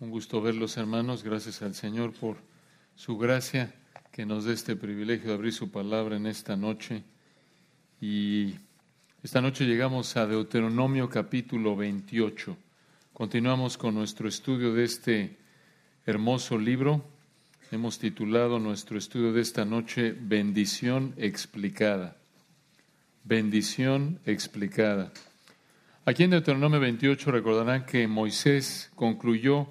Un gusto verlos, hermanos. Gracias al Señor por su gracia que nos dé este privilegio de abrir su palabra en esta noche. Y esta noche llegamos a Deuteronomio capítulo 28. Continuamos con nuestro estudio de este hermoso libro. Hemos titulado nuestro estudio de esta noche Bendición explicada. Bendición explicada. Aquí en Deuteronomio 28 recordarán que Moisés concluyó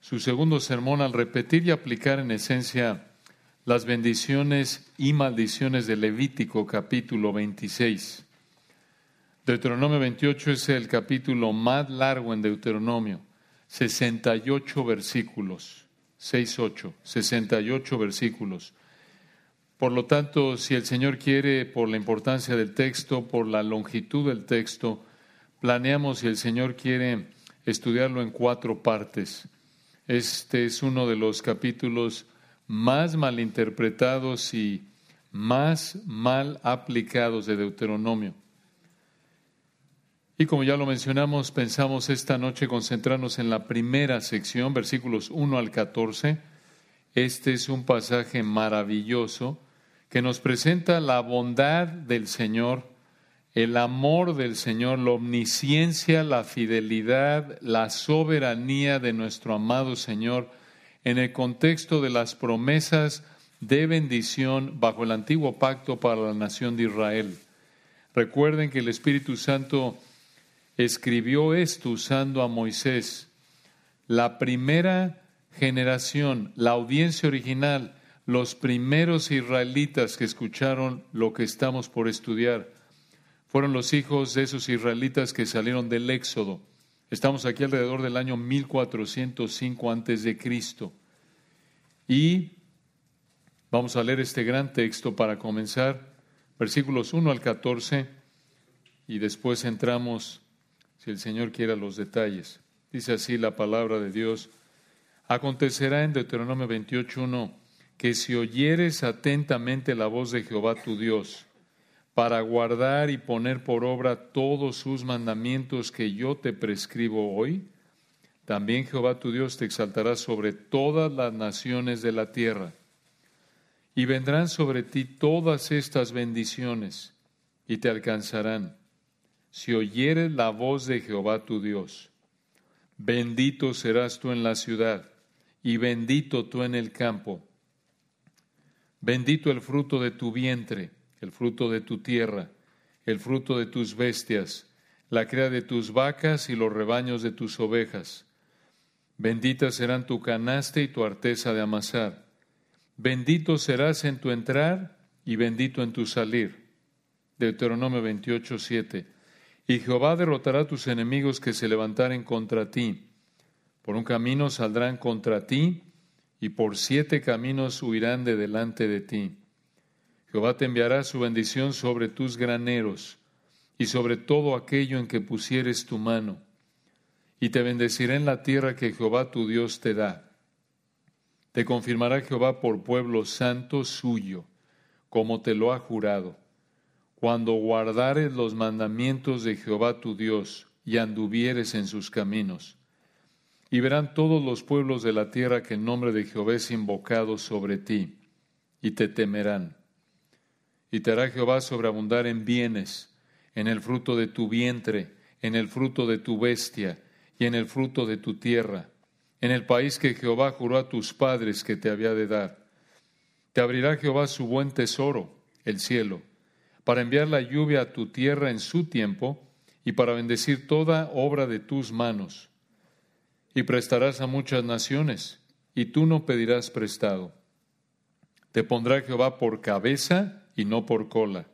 su segundo sermón al repetir y aplicar en esencia las bendiciones y maldiciones de Levítico capítulo 26. Deuteronomio 28 es el capítulo más largo en Deuteronomio, 68 versículos, 6, 8, 68 versículos. Por lo tanto, si el Señor quiere, por la importancia del texto, por la longitud del texto, planeamos, si el Señor quiere, estudiarlo en cuatro partes. Este es uno de los capítulos más malinterpretados y más mal aplicados de Deuteronomio. Y como ya lo mencionamos, pensamos esta noche concentrarnos en la primera sección, versículos 1 al 14. Este es un pasaje maravilloso que nos presenta la bondad del Señor el amor del Señor, la omnisciencia, la fidelidad, la soberanía de nuestro amado Señor en el contexto de las promesas de bendición bajo el antiguo pacto para la nación de Israel. Recuerden que el Espíritu Santo escribió esto usando a Moisés. La primera generación, la audiencia original, los primeros israelitas que escucharon lo que estamos por estudiar, fueron los hijos de esos israelitas que salieron del Éxodo. Estamos aquí alrededor del año 1405 antes de Cristo. Y vamos a leer este gran texto para comenzar, versículos 1 al 14, y después entramos, si el Señor quiere, a los detalles. Dice así la palabra de Dios. Acontecerá en Deuteronomio 28.1 que si oyeres atentamente la voz de Jehová tu Dios, para guardar y poner por obra todos sus mandamientos que yo te prescribo hoy, también Jehová tu Dios te exaltará sobre todas las naciones de la tierra. Y vendrán sobre ti todas estas bendiciones y te alcanzarán si oyeres la voz de Jehová tu Dios. Bendito serás tú en la ciudad y bendito tú en el campo. Bendito el fruto de tu vientre el fruto de tu tierra, el fruto de tus bestias, la cría de tus vacas y los rebaños de tus ovejas. Benditas serán tu canasta y tu arteza de amasar. Bendito serás en tu entrar y bendito en tu salir. Deuteronomio 28, 7. Y Jehová derrotará tus enemigos que se levantaren contra ti. Por un camino saldrán contra ti, y por siete caminos huirán de delante de ti. Jehová te enviará su bendición sobre tus graneros y sobre todo aquello en que pusieres tu mano, y te bendecirá en la tierra que Jehová tu Dios te da. Te confirmará Jehová por pueblo santo suyo, como te lo ha jurado, cuando guardares los mandamientos de Jehová tu Dios y anduvieres en sus caminos. Y verán todos los pueblos de la tierra que el nombre de Jehová es invocado sobre ti, y te temerán y te hará Jehová sobreabundar en bienes, en el fruto de tu vientre, en el fruto de tu bestia y en el fruto de tu tierra, en el país que Jehová juró a tus padres que te había de dar. Te abrirá Jehová su buen tesoro, el cielo, para enviar la lluvia a tu tierra en su tiempo y para bendecir toda obra de tus manos. Y prestarás a muchas naciones, y tú no pedirás prestado. Te pondrá Jehová por cabeza y no por cola.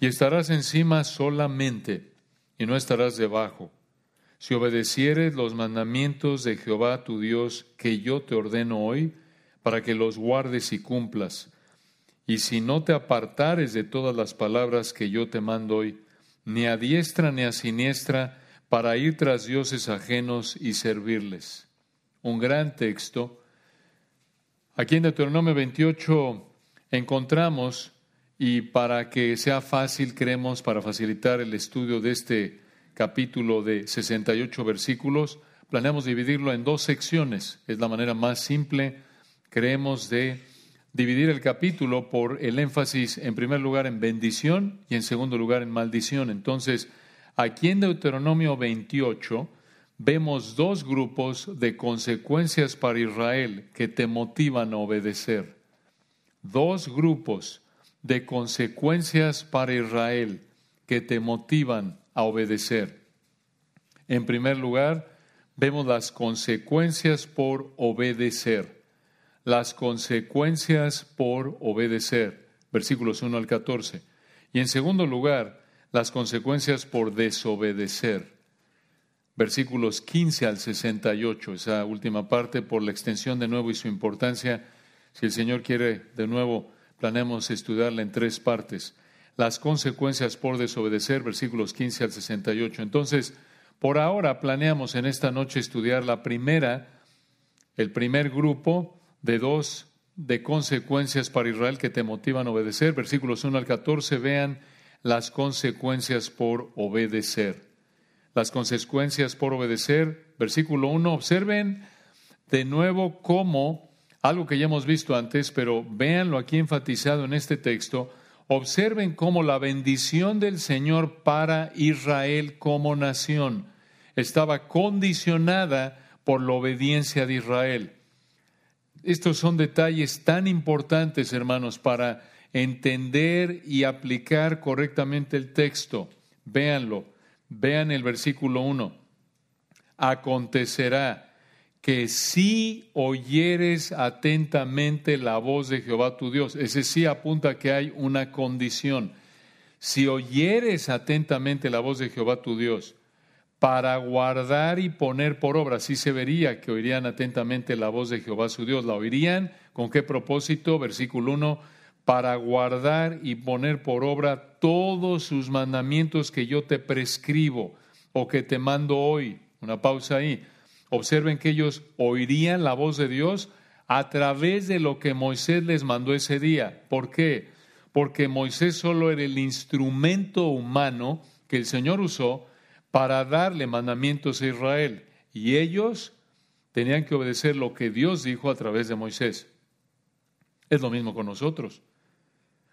Y estarás encima solamente y no estarás debajo. Si obedecieres los mandamientos de Jehová tu Dios que yo te ordeno hoy, para que los guardes y cumplas. Y si no te apartares de todas las palabras que yo te mando hoy, ni a diestra ni a siniestra, para ir tras dioses ajenos y servirles. Un gran texto. Aquí en Deuteronomio 28 encontramos y para que sea fácil, creemos, para facilitar el estudio de este capítulo de 68 versículos, planeamos dividirlo en dos secciones. Es la manera más simple, creemos, de dividir el capítulo por el énfasis, en primer lugar, en bendición y en segundo lugar, en maldición. Entonces, aquí en Deuteronomio 28 vemos dos grupos de consecuencias para Israel que te motivan a obedecer. Dos grupos de consecuencias para Israel que te motivan a obedecer. En primer lugar, vemos las consecuencias por obedecer. Las consecuencias por obedecer. Versículos 1 al 14. Y en segundo lugar, las consecuencias por desobedecer. Versículos 15 al 68, esa última parte, por la extensión de nuevo y su importancia. Si el Señor quiere de nuevo, planeamos estudiarla en tres partes. Las consecuencias por desobedecer, versículos 15 al 68. Entonces, por ahora planeamos en esta noche estudiar la primera, el primer grupo de dos de consecuencias para Israel que te motivan a obedecer. Versículos 1 al 14, vean las consecuencias por obedecer. Las consecuencias por obedecer. Versículo 1, observen de nuevo cómo, algo que ya hemos visto antes, pero véanlo aquí enfatizado en este texto, Observen cómo la bendición del Señor para Israel como nación estaba condicionada por la obediencia de Israel. Estos son detalles tan importantes, hermanos, para entender y aplicar correctamente el texto. Véanlo, vean el versículo 1. Acontecerá que si oyeres atentamente la voz de Jehová tu Dios, ese sí apunta que hay una condición. Si oyeres atentamente la voz de Jehová tu Dios, para guardar y poner por obra, sí se vería que oirían atentamente la voz de Jehová su Dios. ¿La oirían? ¿Con qué propósito? Versículo 1, para guardar y poner por obra todos sus mandamientos que yo te prescribo o que te mando hoy. Una pausa ahí Observen que ellos oirían la voz de Dios a través de lo que Moisés les mandó ese día. ¿Por qué? Porque Moisés solo era el instrumento humano que el Señor usó para darle mandamientos a Israel. Y ellos tenían que obedecer lo que Dios dijo a través de Moisés. Es lo mismo con nosotros.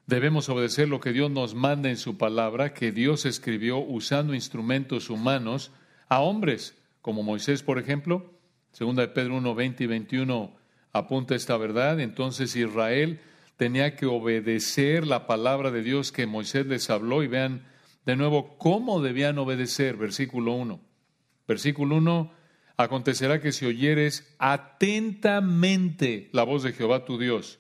Debemos obedecer lo que Dios nos manda en su palabra, que Dios escribió usando instrumentos humanos a hombres como Moisés, por ejemplo. Segunda de Pedro 1, 20 y 21 apunta esta verdad. Entonces Israel tenía que obedecer la palabra de Dios que Moisés les habló y vean de nuevo cómo debían obedecer. Versículo 1. Versículo 1. Acontecerá que si oyeres atentamente la voz de Jehová tu Dios,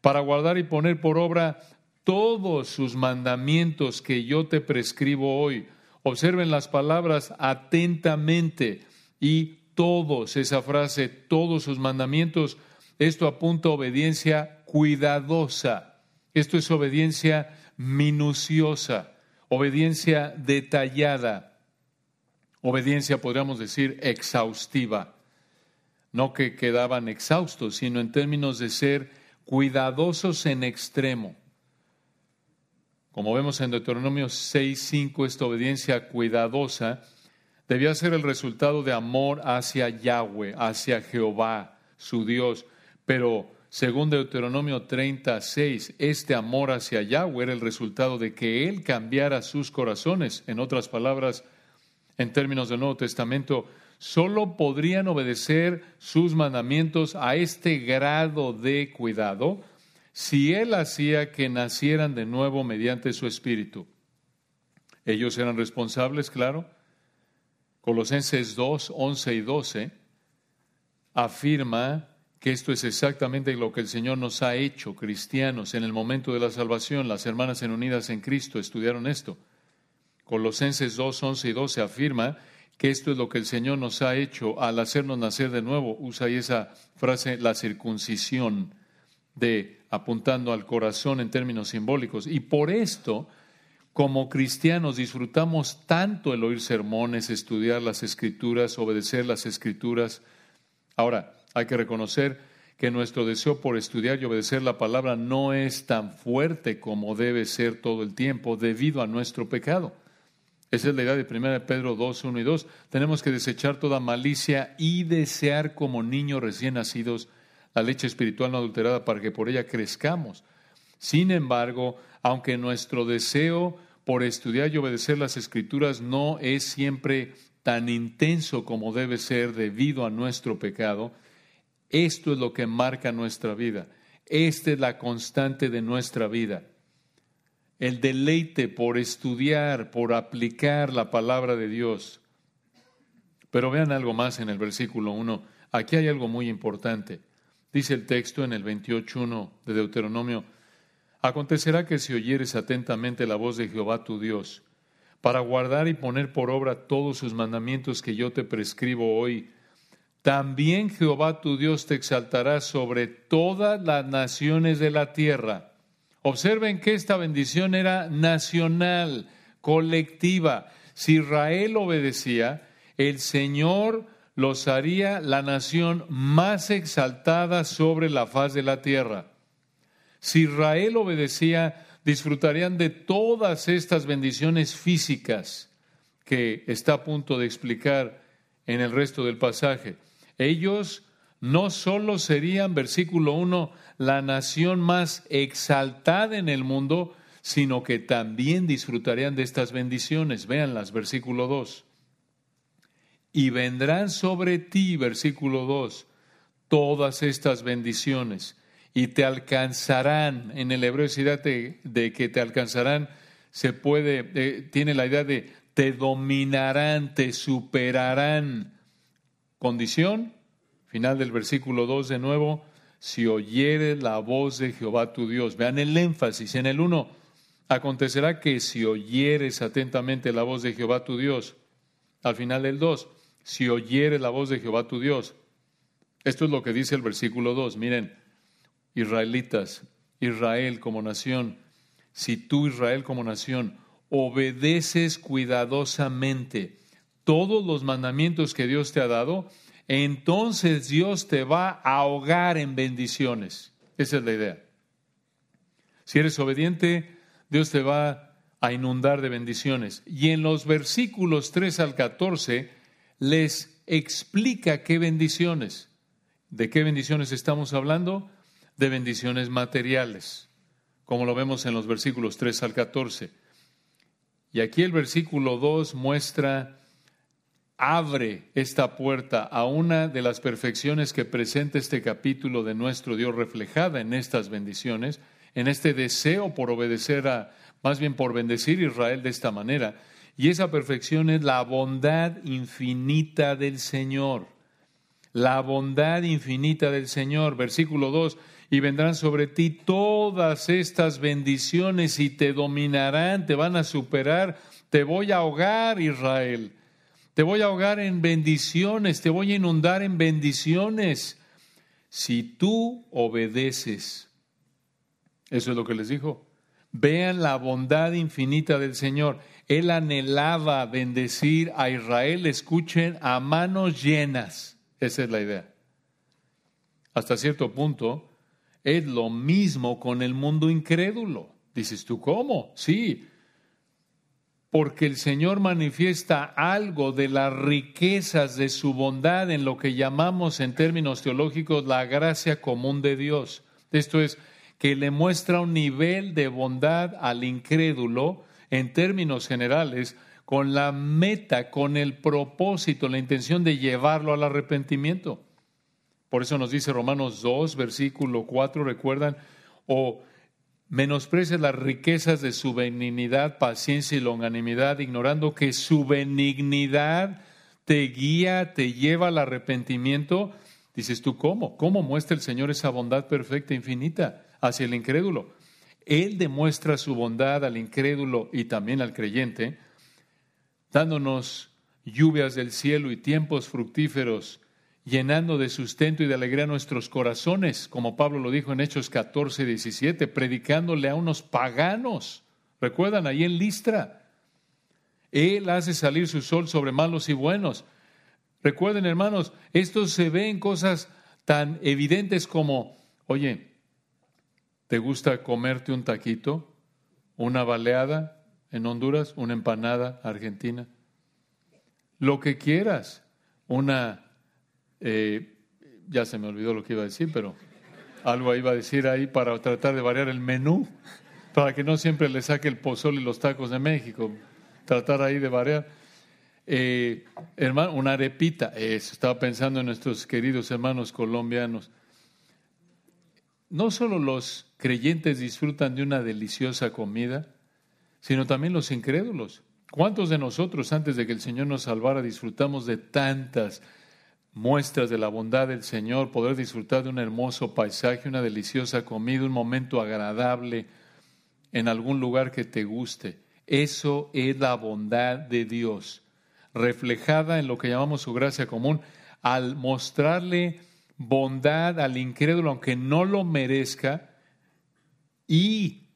para guardar y poner por obra todos sus mandamientos que yo te prescribo hoy, Observen las palabras atentamente y todos, esa frase, todos sus mandamientos, esto apunta a obediencia cuidadosa. Esto es obediencia minuciosa, obediencia detallada, obediencia, podríamos decir, exhaustiva. No que quedaban exhaustos, sino en términos de ser cuidadosos en extremo. Como vemos en Deuteronomio 6:5, esta obediencia cuidadosa debía ser el resultado de amor hacia Yahweh, hacia Jehová, su Dios. Pero según Deuteronomio 36, este amor hacia Yahweh era el resultado de que Él cambiara sus corazones. En otras palabras, en términos del Nuevo Testamento, solo podrían obedecer sus mandamientos a este grado de cuidado si Él hacía que nacieran de nuevo mediante su Espíritu. Ellos eran responsables, claro. Colosenses 2, 11 y 12 afirma que esto es exactamente lo que el Señor nos ha hecho, cristianos, en el momento de la salvación. Las hermanas en unidas en Cristo estudiaron esto. Colosenses 2, 11 y 12 afirma que esto es lo que el Señor nos ha hecho al hacernos nacer de nuevo. Usa ahí esa frase, la circuncisión de apuntando al corazón en términos simbólicos. Y por esto, como cristianos, disfrutamos tanto el oír sermones, estudiar las escrituras, obedecer las escrituras. Ahora, hay que reconocer que nuestro deseo por estudiar y obedecer la palabra no es tan fuerte como debe ser todo el tiempo debido a nuestro pecado. Esa es la idea de 1 Pedro 2, 1 y 2. Tenemos que desechar toda malicia y desear como niños recién nacidos la leche espiritual no adulterada para que por ella crezcamos. Sin embargo, aunque nuestro deseo por estudiar y obedecer las escrituras no es siempre tan intenso como debe ser debido a nuestro pecado, esto es lo que marca nuestra vida. Esta es la constante de nuestra vida. El deleite por estudiar, por aplicar la palabra de Dios. Pero vean algo más en el versículo 1. Aquí hay algo muy importante. Dice el texto en el 28.1 de Deuteronomio, Acontecerá que si oyeres atentamente la voz de Jehová tu Dios, para guardar y poner por obra todos sus mandamientos que yo te prescribo hoy, también Jehová tu Dios te exaltará sobre todas las naciones de la tierra. Observen que esta bendición era nacional, colectiva. Si Israel obedecía, el Señor los haría la nación más exaltada sobre la faz de la tierra. Si Israel obedecía, disfrutarían de todas estas bendiciones físicas que está a punto de explicar en el resto del pasaje. Ellos no solo serían, versículo 1, la nación más exaltada en el mundo, sino que también disfrutarían de estas bendiciones. Véanlas, versículo 2. Y vendrán sobre ti, versículo 2, todas estas bendiciones y te alcanzarán. En el hebreo, de, de que te alcanzarán, se puede, eh, tiene la idea de te dominarán, te superarán. Condición, final del versículo 2 de nuevo, si oyeres la voz de Jehová tu Dios. Vean el énfasis en el 1. Acontecerá que si oyeres atentamente la voz de Jehová tu Dios. Al final del 2, si oyeres la voz de Jehová tu Dios. Esto es lo que dice el versículo 2. Miren, israelitas, Israel como nación, si tú Israel como nación obedeces cuidadosamente todos los mandamientos que Dios te ha dado, entonces Dios te va a ahogar en bendiciones. Esa es la idea. Si eres obediente, Dios te va a inundar de bendiciones. Y en los versículos 3 al 14 les explica qué bendiciones. ¿De qué bendiciones estamos hablando? De bendiciones materiales, como lo vemos en los versículos 3 al 14. Y aquí el versículo 2 muestra, abre esta puerta a una de las perfecciones que presenta este capítulo de nuestro Dios reflejada en estas bendiciones, en este deseo por obedecer a, más bien por bendecir a Israel de esta manera. Y esa perfección es la bondad infinita del Señor. La bondad infinita del Señor. Versículo 2 y vendrán sobre ti todas estas bendiciones y te dominarán, te van a superar. Te voy a ahogar, Israel. Te voy a ahogar en bendiciones, te voy a inundar en bendiciones. Si tú obedeces. Eso es lo que les dijo. Vean la bondad infinita del Señor. Él anhelaba bendecir a Israel, escuchen, a manos llenas. Esa es la idea. Hasta cierto punto, es lo mismo con el mundo incrédulo. Dices tú, ¿cómo? Sí, porque el Señor manifiesta algo de las riquezas de su bondad en lo que llamamos en términos teológicos la gracia común de Dios. Esto es, que le muestra un nivel de bondad al incrédulo en términos generales con la meta, con el propósito, la intención de llevarlo al arrepentimiento. Por eso nos dice Romanos 2, versículo 4, recuerdan, o menosprecies las riquezas de su benignidad, paciencia y longanimidad, ignorando que su benignidad te guía, te lleva al arrepentimiento. Dices tú, ¿cómo? ¿Cómo muestra el Señor esa bondad perfecta e infinita hacia el incrédulo? Él demuestra su bondad al incrédulo y también al creyente, dándonos lluvias del cielo y tiempos fructíferos llenando de sustento y de alegría nuestros corazones, como Pablo lo dijo en Hechos 14, 17, predicándole a unos paganos. ¿Recuerdan ahí en Listra? Él hace salir su sol sobre malos y buenos. Recuerden, hermanos, esto se ve en cosas tan evidentes como, oye, ¿te gusta comerte un taquito? ¿Una baleada? en Honduras, una empanada argentina. Lo que quieras, una, eh, ya se me olvidó lo que iba a decir, pero algo iba a decir ahí para tratar de variar el menú, para que no siempre le saque el pozol y los tacos de México, tratar ahí de variar. Eh, hermano, una arepita, eso, estaba pensando en nuestros queridos hermanos colombianos. No solo los creyentes disfrutan de una deliciosa comida, sino también los incrédulos. ¿Cuántos de nosotros antes de que el Señor nos salvara disfrutamos de tantas muestras de la bondad del Señor, poder disfrutar de un hermoso paisaje, una deliciosa comida, un momento agradable en algún lugar que te guste? Eso es la bondad de Dios reflejada en lo que llamamos su gracia común, al mostrarle bondad al incrédulo, aunque no lo merezca, y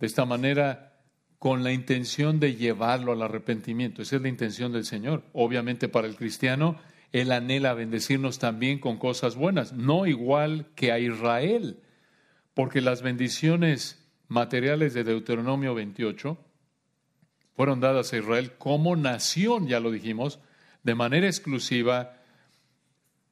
de esta manera con la intención de llevarlo al arrepentimiento. Esa es la intención del Señor. Obviamente para el cristiano, Él anhela bendecirnos también con cosas buenas, no igual que a Israel, porque las bendiciones materiales de Deuteronomio 28 fueron dadas a Israel como nación, ya lo dijimos, de manera exclusiva,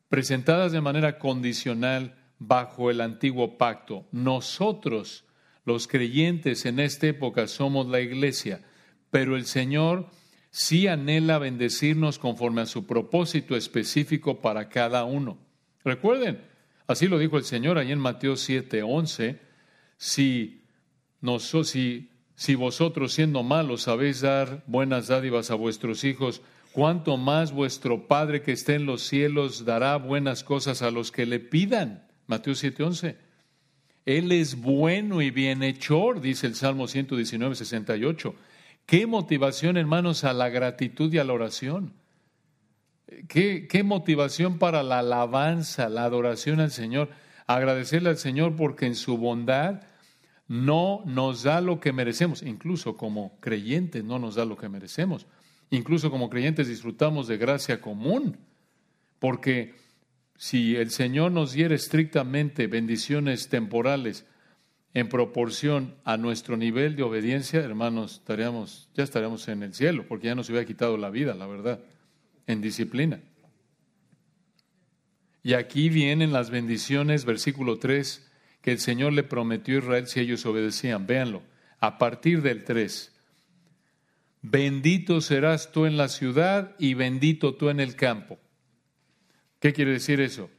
presentadas de manera condicional bajo el antiguo pacto. Nosotros, los creyentes en esta época, somos la iglesia, pero el Señor sí anhela bendecirnos conforme a su propósito específico para cada uno. Recuerden, así lo dijo el Señor ahí en Mateo 7, 11, si, si si vosotros siendo malos sabéis dar buenas dádivas a vuestros hijos, cuánto más vuestro Padre que esté en los cielos dará buenas cosas a los que le pidan. Mateo 7:11. Él es bueno y bienhechor, dice el Salmo 119, 68. Qué motivación, hermanos, a la gratitud y a la oración. Qué, qué motivación para la alabanza, la adoración al Señor. Agradecerle al Señor porque en su bondad no nos da lo que merecemos, incluso como creyentes no nos da lo que merecemos, incluso como creyentes disfrutamos de gracia común, porque si el Señor nos diera estrictamente bendiciones temporales en proporción a nuestro nivel de obediencia, hermanos, estaríamos, ya estaríamos en el cielo, porque ya nos hubiera quitado la vida, la verdad, en disciplina. Y aquí vienen las bendiciones, versículo 3 que el Señor le prometió a Israel si ellos obedecían. Véanlo, a partir del 3. Bendito serás tú en la ciudad y bendito tú en el campo. ¿Qué quiere decir eso?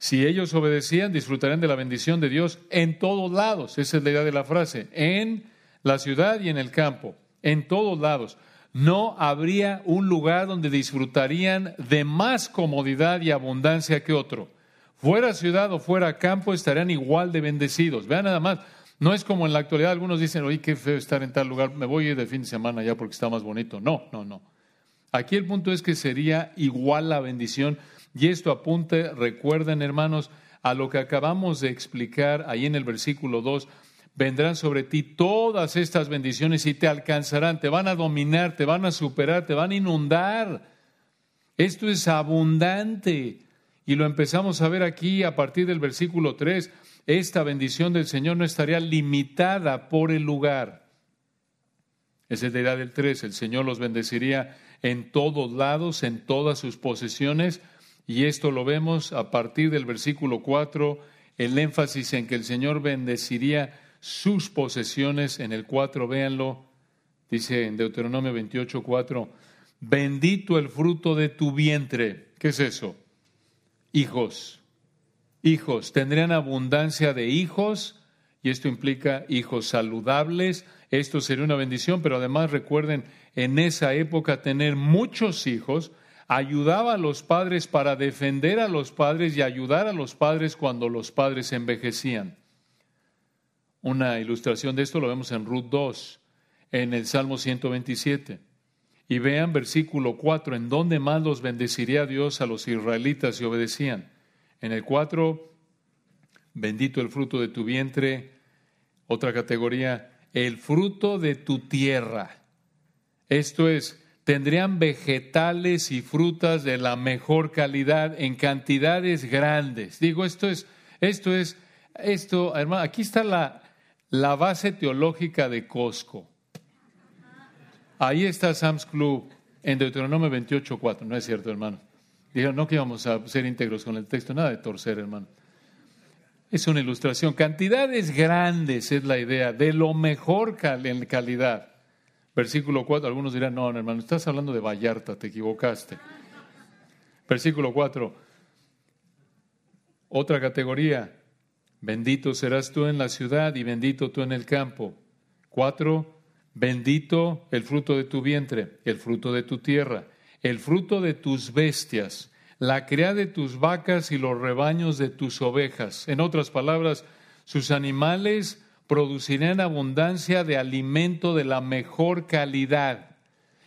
Si ellos obedecían, disfrutarían de la bendición de Dios en todos lados. Esa es la idea de la frase. En la ciudad y en el campo. En todos lados. No habría un lugar donde disfrutarían de más comodidad y abundancia que otro fuera ciudad o fuera campo, estarían igual de bendecidos. Vean nada más, no es como en la actualidad algunos dicen, oye, qué feo estar en tal lugar, me voy a ir de fin de semana ya porque está más bonito. No, no, no. Aquí el punto es que sería igual la bendición y esto apunte, recuerden hermanos, a lo que acabamos de explicar ahí en el versículo 2. Vendrán sobre ti todas estas bendiciones y te alcanzarán, te van a dominar, te van a superar, te van a inundar. Esto es abundante. Y lo empezamos a ver aquí a partir del versículo 3. Esta bendición del Señor no estaría limitada por el lugar. Esa es la idea del 3. El Señor los bendeciría en todos lados, en todas sus posesiones. Y esto lo vemos a partir del versículo 4, el énfasis en que el Señor bendeciría sus posesiones. En el 4, véanlo, dice en Deuteronomio 28, 4, bendito el fruto de tu vientre. ¿Qué es eso? hijos. Hijos, tendrían abundancia de hijos y esto implica hijos saludables. Esto sería una bendición, pero además recuerden, en esa época tener muchos hijos ayudaba a los padres para defender a los padres y ayudar a los padres cuando los padres envejecían. Una ilustración de esto lo vemos en Ruth 2, en el Salmo 127. Y vean versículo 4, en dónde más los bendeciría Dios a los israelitas si obedecían. En el 4, bendito el fruto de tu vientre. Otra categoría, el fruto de tu tierra. Esto es, tendrían vegetales y frutas de la mejor calidad en cantidades grandes. Digo, esto es, esto es, esto, hermano, aquí está la, la base teológica de Costco. ahí está Sam's Club en Deuteronomio 28.4. No es cierto, hermano. Dijeron, no que íbamos a ser íntegros con el texto, nada de torcer, hermano. Es una ilustración. Cantidades grandes es la idea, de lo mejor en calidad. Versículo 4, algunos dirán, no, hermano, estás hablando de Vallarta, te equivocaste. Versículo 4, otra categoría, bendito serás tú en la ciudad y bendito tú en el campo. 4, bendito el fruto de tu vientre, el fruto de tu tierra, el fruto de tus bestias, la cría de tus vacas y los rebaños de tus ovejas. En otras palabras, sus animales producirán abundancia de alimento de la mejor calidad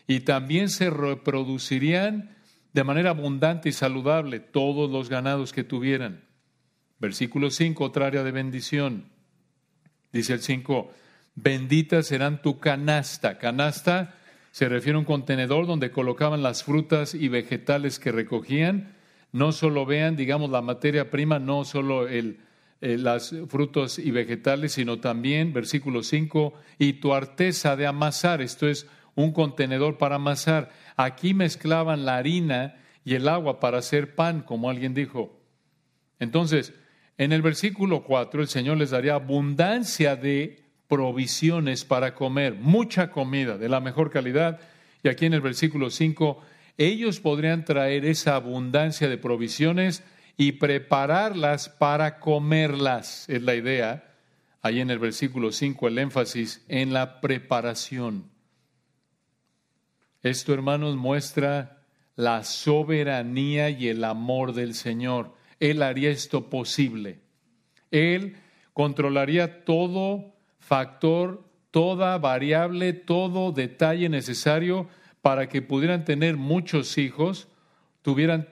y también se reproducirían de manera abundante y saludable todos los ganados que tuvieran. Versículo 5, otra área de bendición. Dice el 5, bendita serán tu canasta. Canasta se refiere a un contenedor donde colocaban las frutas y vegetales que recogían. No solo vean, digamos, la materia prima, no solo el, eh, las frutos y vegetales, sino también, versículo 5, y tu arteza de amasar, esto es un contenedor para amasar. Aquí mezclaban la harina y el agua para hacer pan, como alguien dijo. Entonces, en el versículo 4, el Señor les daría abundancia de provisiones para comer, mucha comida de la mejor calidad. Y aquí en el versículo 5, ellos podrían traer esa abundancia de provisiones y prepararlas para comerlas, es la idea. Ahí en el versículo 5 el énfasis en la preparación. Esto, hermanos, muestra la soberanía y el amor del Señor. Él haría esto posible. Él controlaría todo factor, toda variable, todo detalle necesario para que pudieran tener muchos hijos, tuvieran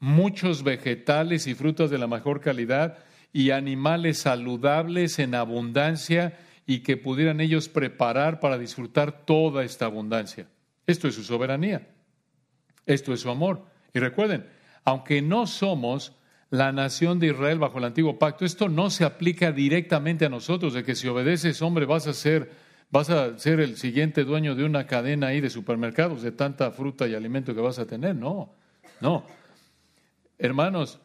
muchos vegetales y frutas de la mejor calidad y animales saludables en abundancia y que pudieran ellos preparar para disfrutar toda esta abundancia. Esto es su soberanía. Esto es su amor. Y recuerden, aunque no somos la nación de Israel bajo el antiguo pacto, esto no se aplica directamente a nosotros, de que si obedeces, hombre, vas a ser, vas a ser el siguiente dueño de una cadena ahí de supermercados, de tanta fruta y alimento que vas a tener. No, no. Hermanos,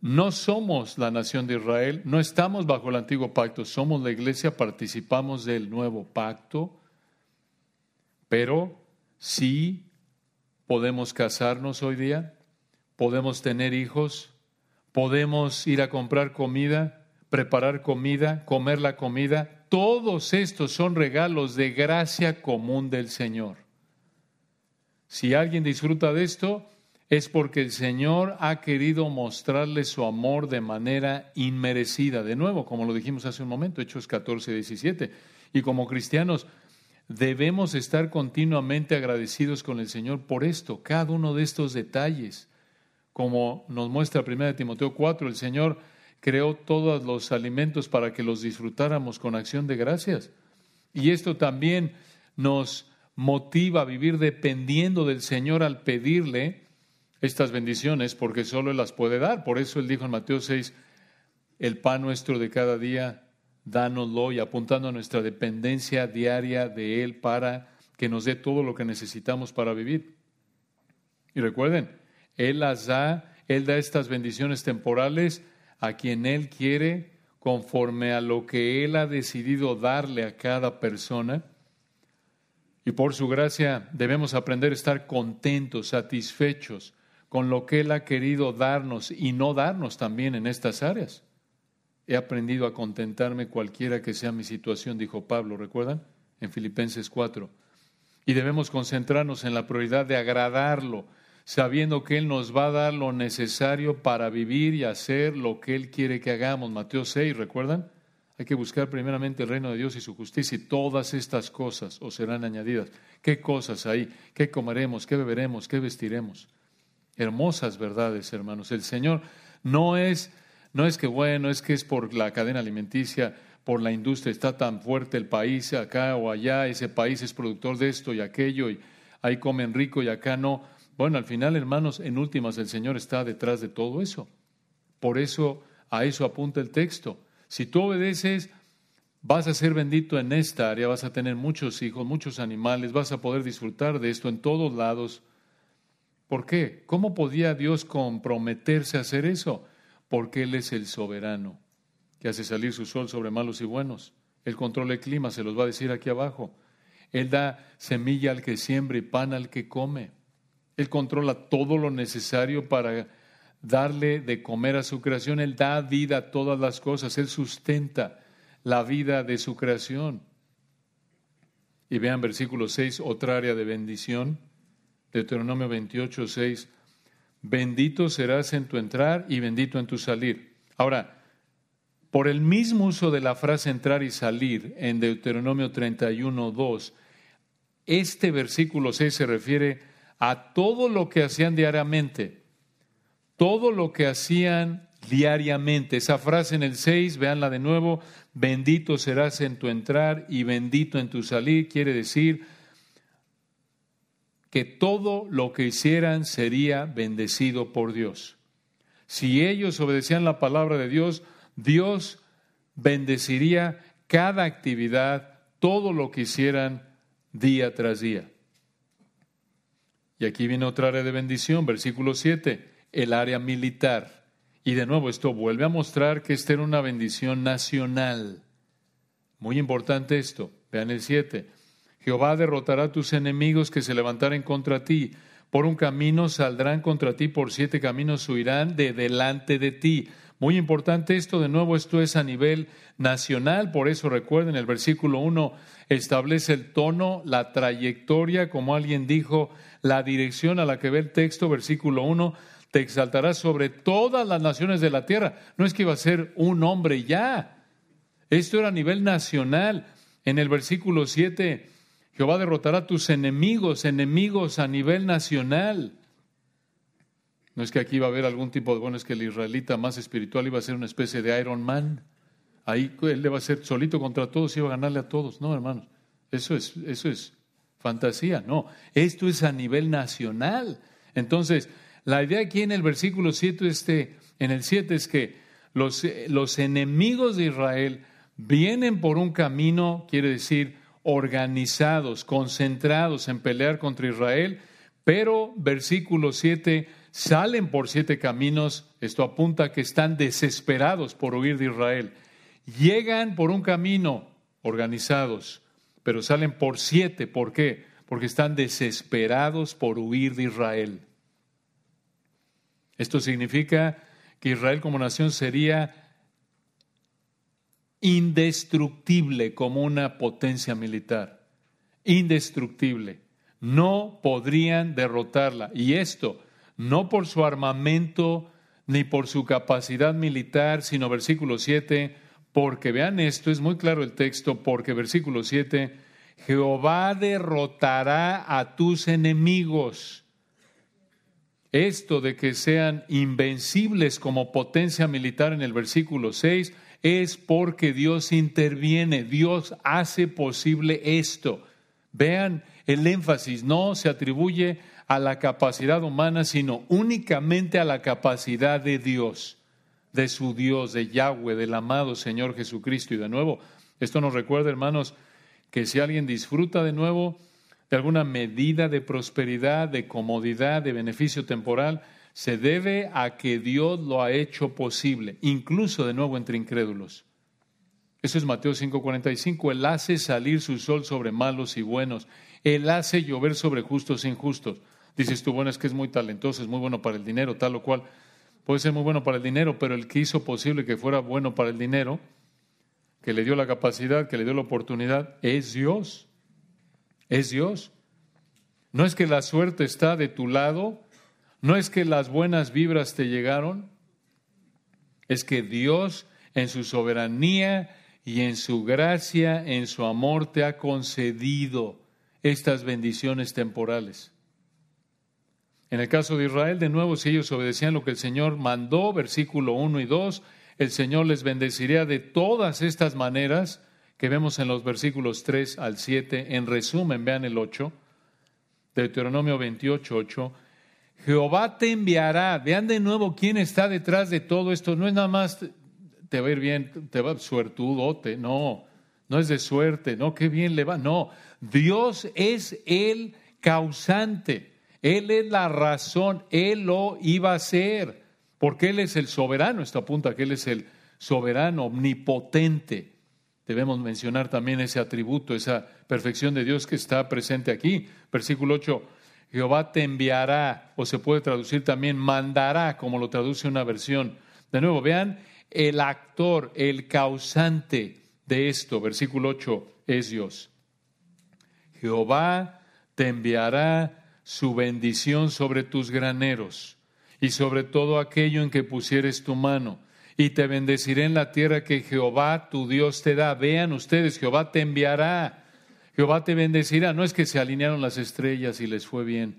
no somos la nación de Israel, no estamos bajo el antiguo pacto, somos la iglesia, participamos del nuevo pacto, pero sí podemos casarnos hoy día, podemos tener hijos, podemos ir a comprar comida, preparar comida, comer la comida. Todos estos son regalos de gracia común del Señor. Si alguien disfruta de esto, es porque el Señor ha querido mostrarle su amor de manera inmerecida. De nuevo, como lo dijimos hace un momento, Hechos 14, 17. Y como cristianos debemos estar continuamente agradecidos con el Señor por esto, cada uno de estos detalles. Como nos muestra 1 Timoteo 4, el Señor creó todos los alimentos para que los disfrutáramos con acción de gracias. Y esto también nos motiva a vivir dependiendo del Señor al pedirle estas bendiciones porque solo Él las puede dar. Por eso Él dijo en Mateo 6, el pan nuestro de cada día, dánoslo y apuntando a nuestra dependencia diaria de Él para que nos dé todo lo que necesitamos para vivir. Y recuerden, Él las da, Él da estas bendiciones temporales a quien Él quiere conforme a lo que Él ha decidido darle a cada persona. Y por su gracia debemos aprender a estar contentos, satisfechos, con lo que Él ha querido darnos y no darnos también en estas áreas. He aprendido a contentarme cualquiera que sea mi situación, dijo Pablo, ¿recuerdan? En Filipenses 4. Y debemos concentrarnos en la prioridad de agradarlo, sabiendo que Él nos va a dar lo necesario para vivir y hacer lo que Él quiere que hagamos. Mateo 6, ¿recuerdan? Hay que buscar primeramente el reino de Dios y su justicia y todas estas cosas os serán añadidas. ¿Qué cosas hay? ¿Qué comeremos? ¿Qué beberemos? ¿Qué vestiremos? Hermosas verdades, hermanos. El Señor no es, no es que, bueno, es que es por la cadena alimenticia, por la industria, está tan fuerte el país acá o allá, ese país es productor de esto y aquello, y ahí comen rico y acá no. Bueno, al final, hermanos, en últimas, el Señor está detrás de todo eso. Por eso, a eso apunta el texto. Si tú obedeces, vas a ser bendito en esta área, vas a tener muchos hijos, muchos animales, vas a poder disfrutar de esto en todos lados. ¿Por qué? ¿Cómo podía Dios comprometerse a hacer eso? Porque Él es el soberano, que hace salir su sol sobre malos y buenos. Él controla el clima, se los va a decir aquí abajo. Él da semilla al que siembra y pan al que come. Él controla todo lo necesario para darle de comer a su creación. Él da vida a todas las cosas. Él sustenta la vida de su creación. Y vean versículo 6, otra área de bendición. Deuteronomio 28, 6. Bendito serás en tu entrar y bendito en tu salir. Ahora, por el mismo uso de la frase entrar y salir en Deuteronomio 31, 2, este versículo 6 se refiere a todo lo que hacían diariamente, todo lo que hacían diariamente. Esa frase en el 6, véanla de nuevo, bendito serás en tu entrar y bendito en tu salir, quiere decir que todo lo que hicieran sería bendecido por Dios. Si ellos obedecían la palabra de Dios, Dios bendeciría cada actividad, todo lo que hicieran día tras día. Y aquí viene otra área de bendición, versículo 7, el área militar. Y de nuevo, esto vuelve a mostrar que esta era una bendición nacional. Muy importante esto. Vean el 7. Jehová derrotará a tus enemigos que se levantaren contra ti. Por un camino saldrán contra ti, por siete caminos huirán de delante de ti. Muy importante esto, de nuevo, esto es a nivel nacional, por eso recuerden, el versículo 1 establece el tono, la trayectoria, como alguien dijo, la dirección a la que ve el texto, versículo 1, te exaltarás sobre todas las naciones de la tierra. No es que iba a ser un hombre ya. Esto era a nivel nacional. En el versículo 7, Jehová derrotará a tus enemigos, enemigos a nivel nacional. No es que aquí iba a haber algún tipo de, bueno, es que el israelita más espiritual iba a ser una especie de Iron Man. Ahí él le va a ser solito contra todos y iba a ganarle a todos. No, hermanos, eso es, eso es fantasía. No, esto es a nivel nacional. Entonces, la idea aquí en el versículo 7, este, en el 7 es que los, los enemigos de Israel vienen por un camino, quiere decir, organizados, concentrados en pelear contra Israel, pero versículo 7, salen por siete caminos, esto apunta a que están desesperados por huir de Israel. Llegan por un camino organizados, pero salen por siete, ¿por qué? Porque están desesperados por huir de Israel. Esto significa que Israel como nación sería indestructible como una potencia militar. Indestructible. No podrían derrotarla. Y esto no por su armamento ni por su capacidad militar, sino versículo 7, porque vean esto, es muy claro el texto, porque versículo 7, Jehová derrotará a tus enemigos esto de que sean invencibles como potencia militar en el versículo 6 es porque Dios interviene, Dios hace posible esto. Vean el énfasis, no se atribuye a la capacidad humana, sino únicamente a la capacidad de Dios, de su Dios, de Yahweh, del amado Señor Jesucristo. Y de nuevo, esto nos recuerda, hermanos, que si alguien disfruta de nuevo, de alguna medida de prosperidad, de comodidad, de beneficio temporal, se debe a que Dios lo ha hecho posible, incluso de nuevo entre incrédulos. Eso es Mateo 5:45. Él hace salir su sol sobre malos y buenos. Él hace llover sobre justos e injustos. Dices tú, bueno, es que es muy talentoso, es muy bueno para el dinero, tal o cual. Puede ser muy bueno para el dinero, pero el que hizo posible que fuera bueno para el dinero, que le dio la capacidad, que le dio la oportunidad, es Dios es Dios. No es que la suerte está de tu lado, no es que las buenas vibras te llegaron, es que Dios en su soberanía y en su gracia, en su amor, te ha concedido estas bendiciones temporales. En el caso de Israel, de nuevo, si ellos obedecían lo que el Señor mandó, versículo 1 y 2, el Señor les bendeciría de todas estas maneras que vemos en los versículos 3 al 7. En resumen, vean el 8, Deuteronomio 28, 8. Jehová te enviará. Vean de nuevo quién está detrás de todo esto. No es nada más te va a ir bien, te va suertudote. No. no es de suerte, no, qué bien le va. No, Dios es el causante, Él es la razón, Él lo iba a hacer, porque Él es el soberano, esto apunta que Él es el soberano, omnipotente. Debemos mencionar también ese atributo, esa perfección de Dios que está presente aquí. Versículo 8, Jehová te enviará, o se puede traducir también mandará, como lo traduce una versión. De nuevo, vean el actor, el causante de esto, versículo 8, es Dios. Jehová te enviará su bendición sobre tus graneros y sobre todo aquello en que pusieres tu mano y te bendeciré en la tierra que Jehová tu Dios te da. Vean ustedes, Jehová te enviará, Jehová te bendecirá. No es que se alinearon las estrellas y les fue bien.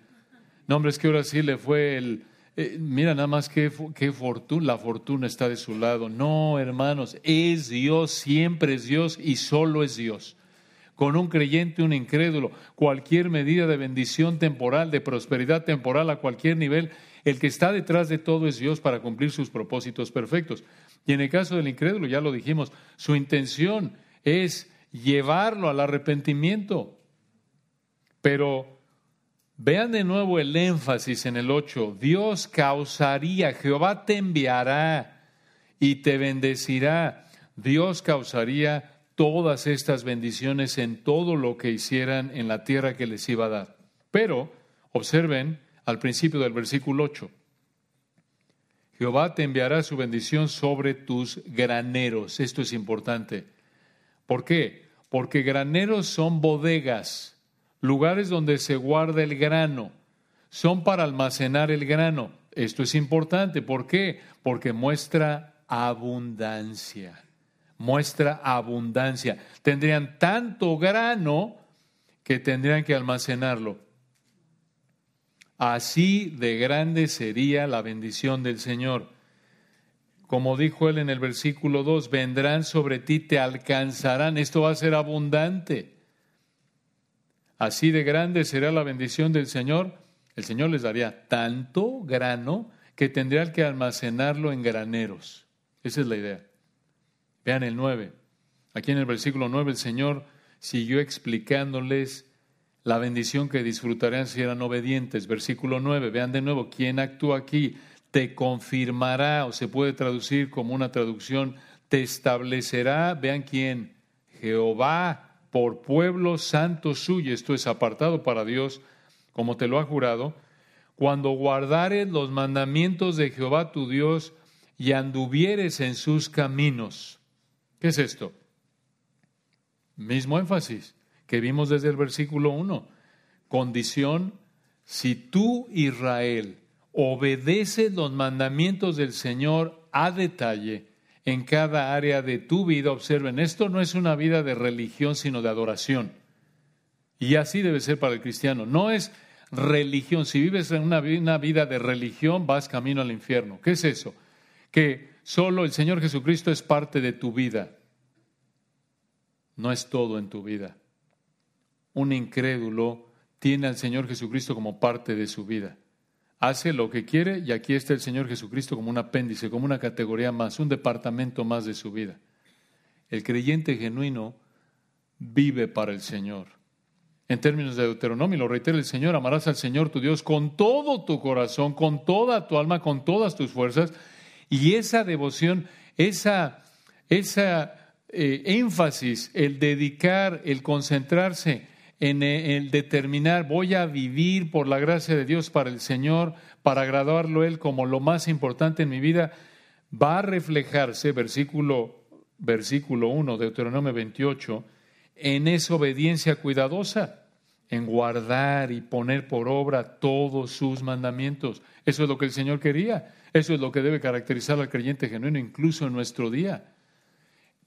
No, hombre, es que ahora sí le fue el... Eh, mira nada más qué, qué fortuna, la fortuna está de su lado. No, hermanos, es Dios, siempre es Dios y solo es Dios. Con un creyente, un incrédulo, cualquier medida de bendición temporal, de prosperidad temporal a cualquier nivel, el que está detrás de todo es Dios para cumplir sus propósitos perfectos. Y en el caso del incrédulo, ya lo dijimos, su intención es llevarlo al arrepentimiento. Pero vean de nuevo el énfasis en el 8. Dios causaría, Jehová te enviará y te bendecirá. Dios causaría todas estas bendiciones en todo lo que hicieran en la tierra que les iba a dar. Pero, observen, al principio del versículo 8. Jehová te enviará su bendición sobre tus graneros. Esto es importante. ¿Por qué? Porque graneros son bodegas, lugares donde se guarda el grano. Son para almacenar el grano. Esto es importante. ¿Por qué? Porque muestra abundancia. Muestra abundancia. Tendrían tanto grano que tendrían que almacenarlo. Así de grande sería la bendición del Señor. Como dijo él en el versículo 2, vendrán sobre ti, te alcanzarán. Esto va a ser abundante. Así de grande será la bendición del Señor. El Señor les daría tanto grano que tendrían que almacenarlo en graneros. Esa es la idea. Vean el 9. Aquí en el versículo 9 el Señor siguió explicándoles la bendición que disfrutarán si eran obedientes. Versículo 9, vean de nuevo, ¿quién actúa aquí? Te confirmará, o se puede traducir como una traducción, te establecerá, vean quién, Jehová por pueblo santo suyo, esto es apartado para Dios, como te lo ha jurado, cuando guardares los mandamientos de Jehová tu Dios y anduvieres en sus caminos. ¿Qué es esto? Mismo énfasis que vimos desde el versículo 1. Condición, si tú, Israel, obedeces los mandamientos del Señor a detalle en cada área de tu vida, observen, esto no es una vida de religión, sino de adoración. Y así debe ser para el cristiano. No es religión. Si vives en una vida de religión, vas camino al infierno. ¿Qué es eso? Que solo el Señor Jesucristo es parte de tu vida. No es todo en tu vida un incrédulo tiene al Señor Jesucristo como parte de su vida. Hace lo que quiere y aquí está el Señor Jesucristo como un apéndice, como una categoría más, un departamento más de su vida. El creyente genuino vive para el Señor. En términos de Deuteronomio, lo reitera el Señor, amarás al Señor tu Dios con todo tu corazón, con toda tu alma, con todas tus fuerzas. Y esa devoción, esa, esa eh, énfasis, el dedicar, el concentrarse, en el determinar, voy a vivir por la gracia de Dios para el Señor, para agradarlo Él como lo más importante en mi vida, va a reflejarse, versículo, versículo 1, Deuteronomio 28, en esa obediencia cuidadosa, en guardar y poner por obra todos sus mandamientos. Eso es lo que el Señor quería, eso es lo que debe caracterizar al creyente genuino incluso en nuestro día.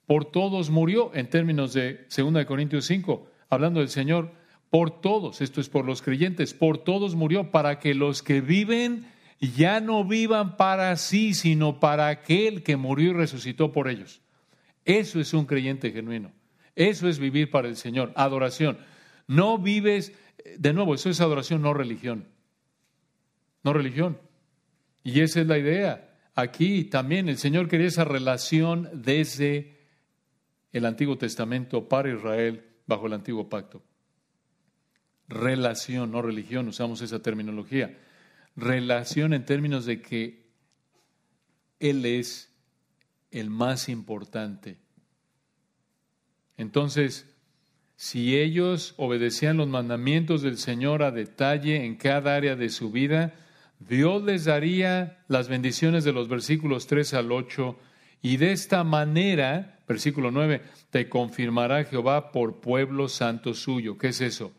Por todos murió en términos de 2 Corintios 5 hablando del Señor, por todos, esto es por los creyentes, por todos murió, para que los que viven ya no vivan para sí, sino para aquel que murió y resucitó por ellos. Eso es un creyente genuino. Eso es vivir para el Señor, adoración. No vives, de nuevo, eso es adoración, no religión. No religión. Y esa es la idea. Aquí también el Señor quería esa relación desde el Antiguo Testamento para Israel bajo el Antiguo Pacto. Relación, no religión, usamos esa terminología. Relación en términos de que Él es el más importante. Entonces, si ellos obedecían los mandamientos del Señor a detalle en cada área de su vida, Dios les daría las bendiciones de los versículos 3 al 8 y de esta manera, versículo 9, te confirmará Jehová por pueblo santo suyo. ¿Qué es eso?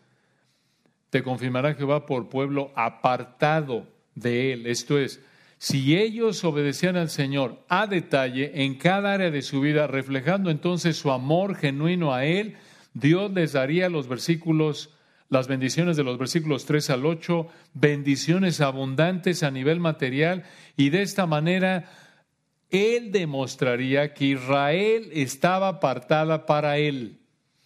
Te confirmará Jehová por pueblo apartado de él. Esto es, si ellos obedecían al Señor a detalle en cada área de su vida, reflejando entonces su amor genuino a Él, Dios les daría los versículos, las bendiciones de los versículos 3 al 8, bendiciones abundantes a nivel material, y de esta manera Él demostraría que Israel estaba apartada para Él.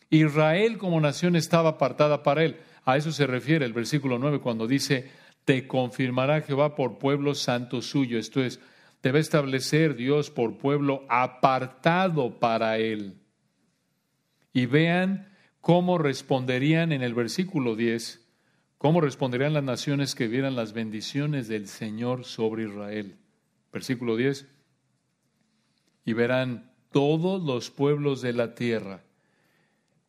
Israel como nación estaba apartada para Él. A eso se refiere el versículo 9 cuando dice, te confirmará Jehová por pueblo santo suyo. Esto es, te va a establecer Dios por pueblo apartado para Él y vean cómo responderían en el versículo 10, cómo responderían las naciones que vieran las bendiciones del Señor sobre Israel. Versículo 10, y verán todos los pueblos de la tierra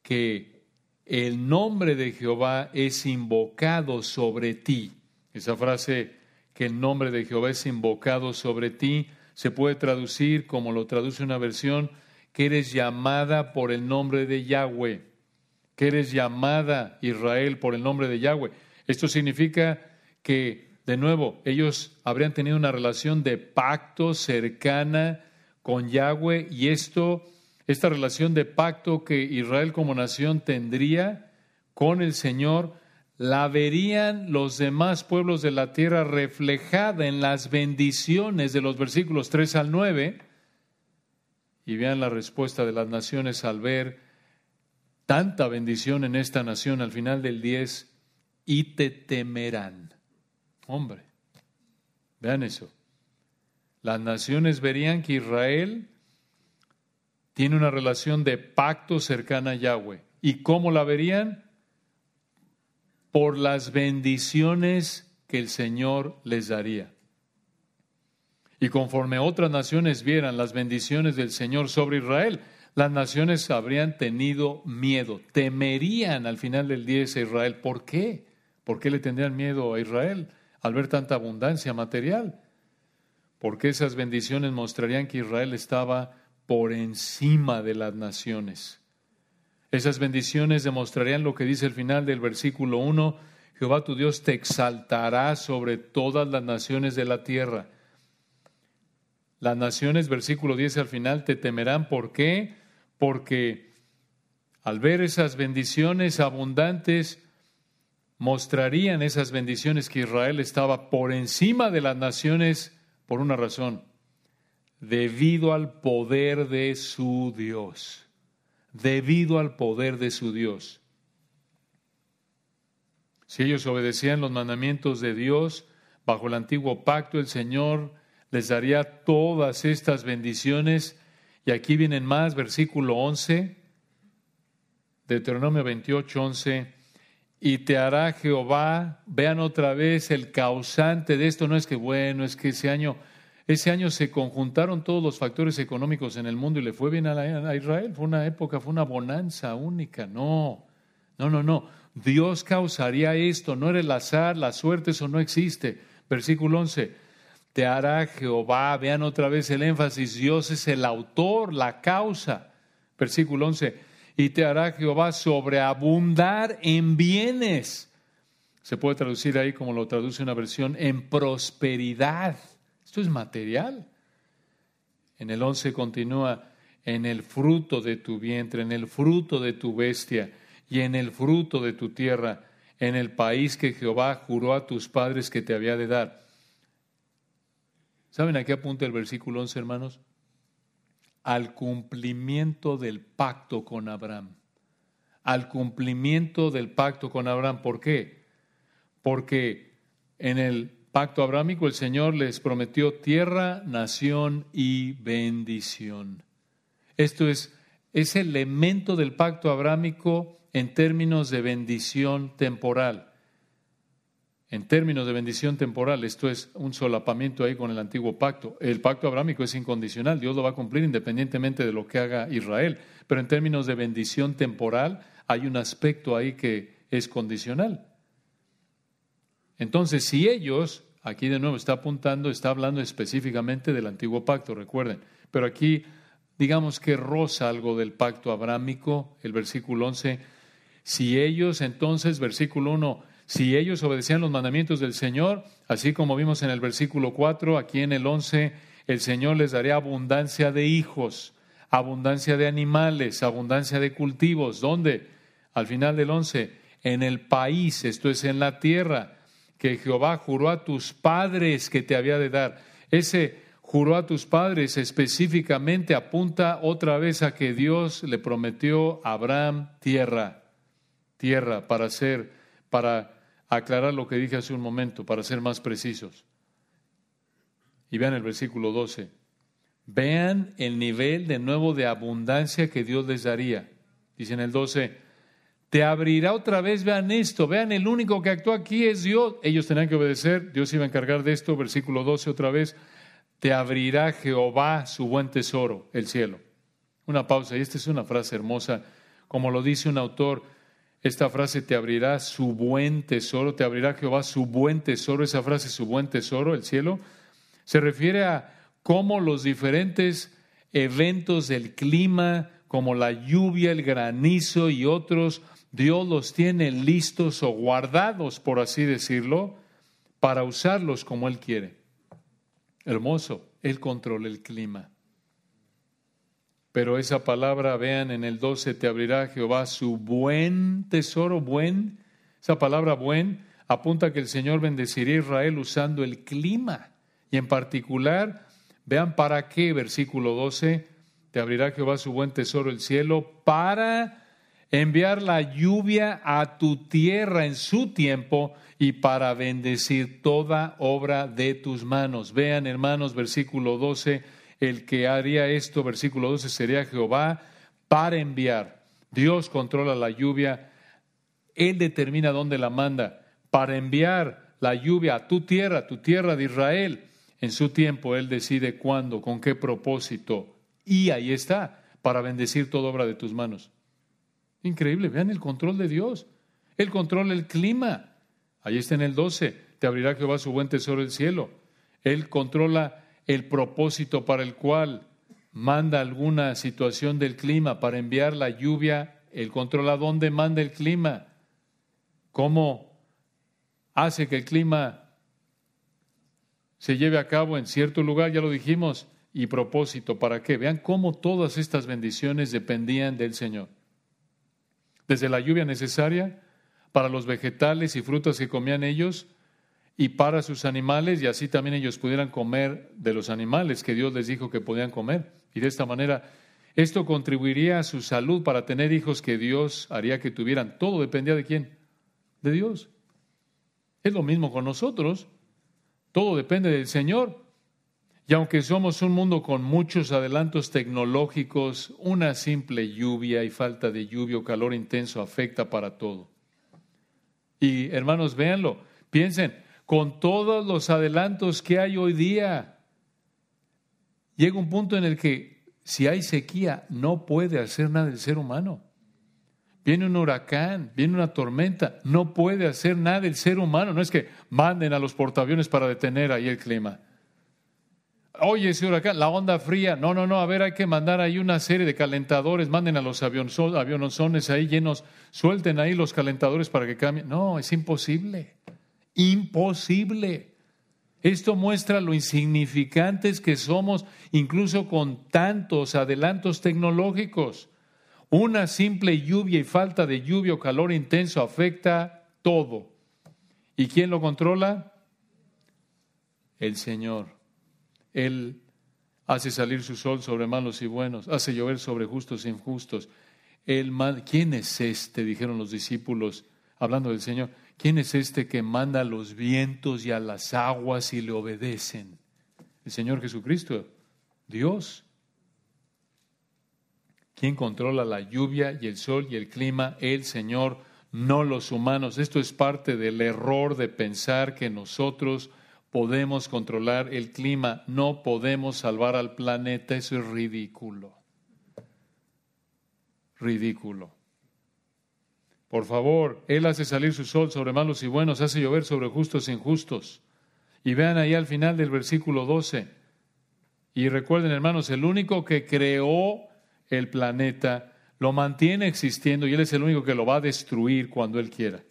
que el nombre de Jehová es invocado sobre ti. Esa frase que el nombre de Jehová es invocado sobre ti se puede traducir como lo traduce una versión que eres llamada por el nombre de Yahweh, que eres llamada Israel por el nombre de Yahweh. Esto significa que, de nuevo, ellos habrían tenido una relación de pacto cercana con Yahweh y esto, esta relación de pacto que Israel como nación tendría con el Señor, la verían los demás pueblos de la tierra reflejada en las bendiciones de los versículos 3 al 9 y vean la respuesta de las naciones al ver tanta bendición en esta nación al final del 10 y te temerán. Hombre, vean eso. Las naciones verían que Israel tiene una relación de pacto cercana a Yahweh. ¿Y cómo la verían? Por las bendiciones que el Señor les daría. Y conforme otras naciones vieran las bendiciones del Señor sobre Israel, las naciones habrían tenido miedo, temerían al final del día a Israel. ¿Por qué? ¿Por qué le tendrían miedo a Israel al ver tanta abundancia material? Porque esas bendiciones mostrarían que Israel estaba por encima de las naciones. Esas bendiciones demostrarían lo que dice el final del versículo 1, Jehová tu Dios te exaltará sobre todas las naciones de la tierra. Las naciones, versículo 10 al final, te temerán. ¿Por qué? Porque al ver esas bendiciones abundantes, mostrarían esas bendiciones que Israel estaba por encima de las naciones por una razón, debido al poder de su Dios, debido al poder de su Dios. Si ellos obedecían los mandamientos de Dios bajo el antiguo pacto, el Señor les daría todas estas bendiciones. Y aquí vienen más, versículo 11, Deuteronomio 28, 11. Y te hará Jehová, vean otra vez el causante de esto, no es que bueno, es que ese año, ese año se conjuntaron todos los factores económicos en el mundo y le fue bien a, Israel, fue una época, fue una bonanza única, no, no, no, no, Dios causaría esto, no era el azar, la suerte, eso no existe. Versículo 11, te hará Jehová. Vean otra vez el énfasis, Dios es el autor, la causa. Versículo 11, y te hará Jehová sobreabundar en bienes. Se puede traducir ahí como lo traduce una versión, en prosperidad. Esto es material. En el 11 continúa, en el fruto de tu vientre, en el fruto de tu bestia y en el fruto de tu tierra, en el país que Jehová juró a tus padres que te había de dar ¿Saben a qué apunta el versículo 11, hermanos? Al cumplimiento del pacto con Abraham. Al cumplimiento del pacto con Abraham. ¿Por qué? Porque en el pacto abrámico el Señor les prometió tierra, nación y bendición. Esto es es elemento del pacto abrámico en términos de bendición temporal. En términos de bendición temporal, esto es un solapamiento ahí con el antiguo pacto. El pacto abrámico es incondicional, Dios lo va a cumplir independientemente de lo que haga Israel. Pero en términos de bendición temporal, hay un aspecto ahí que es condicional. Entonces, si ellos, aquí de nuevo está apuntando, está hablando específicamente del antiguo pacto, recuerden, pero aquí digamos que roza algo del pacto abrámico, el versículo 11, si ellos entonces, versículo 1, si ellos obedecían los mandamientos del Señor, así como vimos en el versículo 4, aquí en el 11, el Señor les daría abundancia de hijos, abundancia de animales, abundancia de cultivos. ¿Dónde? Al final del 11, en el país, esto es en la tierra, que Jehová juró a tus padres que te había de dar. Ese juró a tus padres específicamente apunta otra vez a que Dios le prometió a Abraham tierra, tierra para ser, para aclarar lo que dije hace un momento, para ser más precisos. Y vean el versículo 12. Vean el nivel de nuevo de abundancia que Dios les daría. Dice en el 12, te abrirá otra vez, vean esto, vean, el único que actúa aquí es Dios. Ellos tenían que obedecer, Dios iba a encargar de esto, versículo 12 otra vez, te abrirá Jehová su buen tesoro, el cielo. Una pausa, y esta es una frase hermosa, como lo dice un autor, esta frase te abrirá su buen tesoro, te abrirá Jehová su buen tesoro, esa frase su buen tesoro, el cielo, se refiere a cómo los diferentes eventos del clima, como la lluvia, el granizo y otros, Dios los tiene listos o guardados, por así decirlo, para usarlos como Él quiere. Hermoso, Él controla el clima. Pero esa palabra, vean en el 12, te abrirá Jehová su buen tesoro, buen. Esa palabra buen apunta que el Señor bendeciría a Israel usando el clima. Y en particular, vean para qué, versículo 12, te abrirá Jehová su buen tesoro, el cielo, para enviar la lluvia a tu tierra en su tiempo y para bendecir toda obra de tus manos. Vean, hermanos, versículo 12, el que haría esto, versículo 12, sería Jehová para enviar. Dios controla la lluvia, Él determina dónde la manda, para enviar la lluvia a tu tierra, tu tierra de Israel. En su tiempo Él decide cuándo, con qué propósito. Y ahí está, para bendecir toda obra de tus manos. Increíble, vean el control de Dios. Él controla el clima. Ahí está en el 12. Te abrirá Jehová su buen tesoro del cielo. Él controla el propósito para el cual manda alguna situación del clima para enviar la lluvia. Él controla dónde manda el clima. Cómo hace que el clima se lleve a cabo en cierto lugar, ya lo dijimos, y propósito para qué. Vean cómo todas estas bendiciones dependían del Señor desde la lluvia necesaria para los vegetales y frutas que comían ellos y para sus animales, y así también ellos pudieran comer de los animales que Dios les dijo que podían comer. Y de esta manera, esto contribuiría a su salud para tener hijos que Dios haría que tuvieran. Todo dependía de quién? De Dios. Es lo mismo con nosotros. Todo depende del Señor. Y aunque somos un mundo con muchos adelantos tecnológicos, una simple lluvia y falta de lluvia o calor intenso afecta para todo. Y hermanos, véanlo, piensen, con todos los adelantos que hay hoy día, llega un punto en el que si hay sequía, no puede hacer nada el ser humano. Viene un huracán, viene una tormenta, no puede hacer nada el ser humano. No es que manden a los portaaviones para detener ahí el clima. Oye, ese huracán, la onda fría. No, no, no, a ver, hay que mandar ahí una serie de calentadores. Manden a los aviones ahí llenos, suelten ahí los calentadores para que cambien. No, es imposible. Imposible. Esto muestra lo insignificantes que somos, incluso con tantos adelantos tecnológicos. Una simple lluvia y falta de lluvia o calor intenso afecta todo. ¿Y quién lo controla? El Señor. Él hace salir su sol sobre malos y buenos, hace llover sobre justos e injustos. Él, ¿Quién es este? dijeron los discípulos, hablando del Señor. ¿Quién es este que manda a los vientos y a las aguas y le obedecen? El Señor Jesucristo, Dios. ¿Quién controla la lluvia y el sol y el clima? El Señor, no los humanos. Esto es parte del error de pensar que nosotros podemos controlar el clima, no podemos salvar al planeta. Eso es ridículo. Ridículo. Por favor, Él hace salir su sol sobre malos y buenos, hace llover sobre justos e injustos. Y vean ahí al final del versículo 12. Y recuerden, hermanos, el único que creó el planeta lo mantiene existiendo y Él es el único que lo va a destruir cuando Él quiera.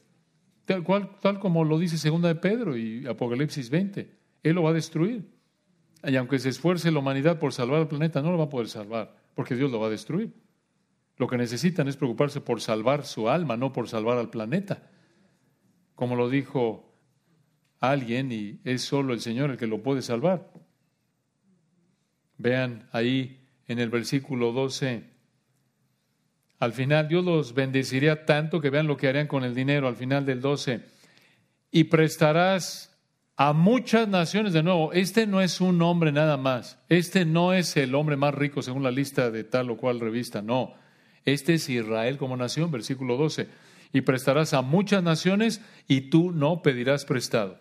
Tal, cual, tal como lo dice Segunda de Pedro y Apocalipsis 20. Él lo va a destruir. Y aunque se esfuerce la humanidad por salvar al planeta, no lo va a poder salvar, porque Dios lo va a destruir. Lo que necesitan es preocuparse por salvar su alma, no por salvar al planeta. Como lo dijo alguien, y es solo el Señor el que lo puede salvar. Vean ahí en el versículo 12. Al final Dios los bendeciría tanto que vean lo que harían con el dinero al final del 12. Y prestarás a muchas naciones de nuevo. Este no es un hombre nada más. Este no es el hombre más rico según la lista de tal o cual revista. No. Este es Israel como nación, versículo 12. Y prestarás a muchas naciones y tú no pedirás prestado.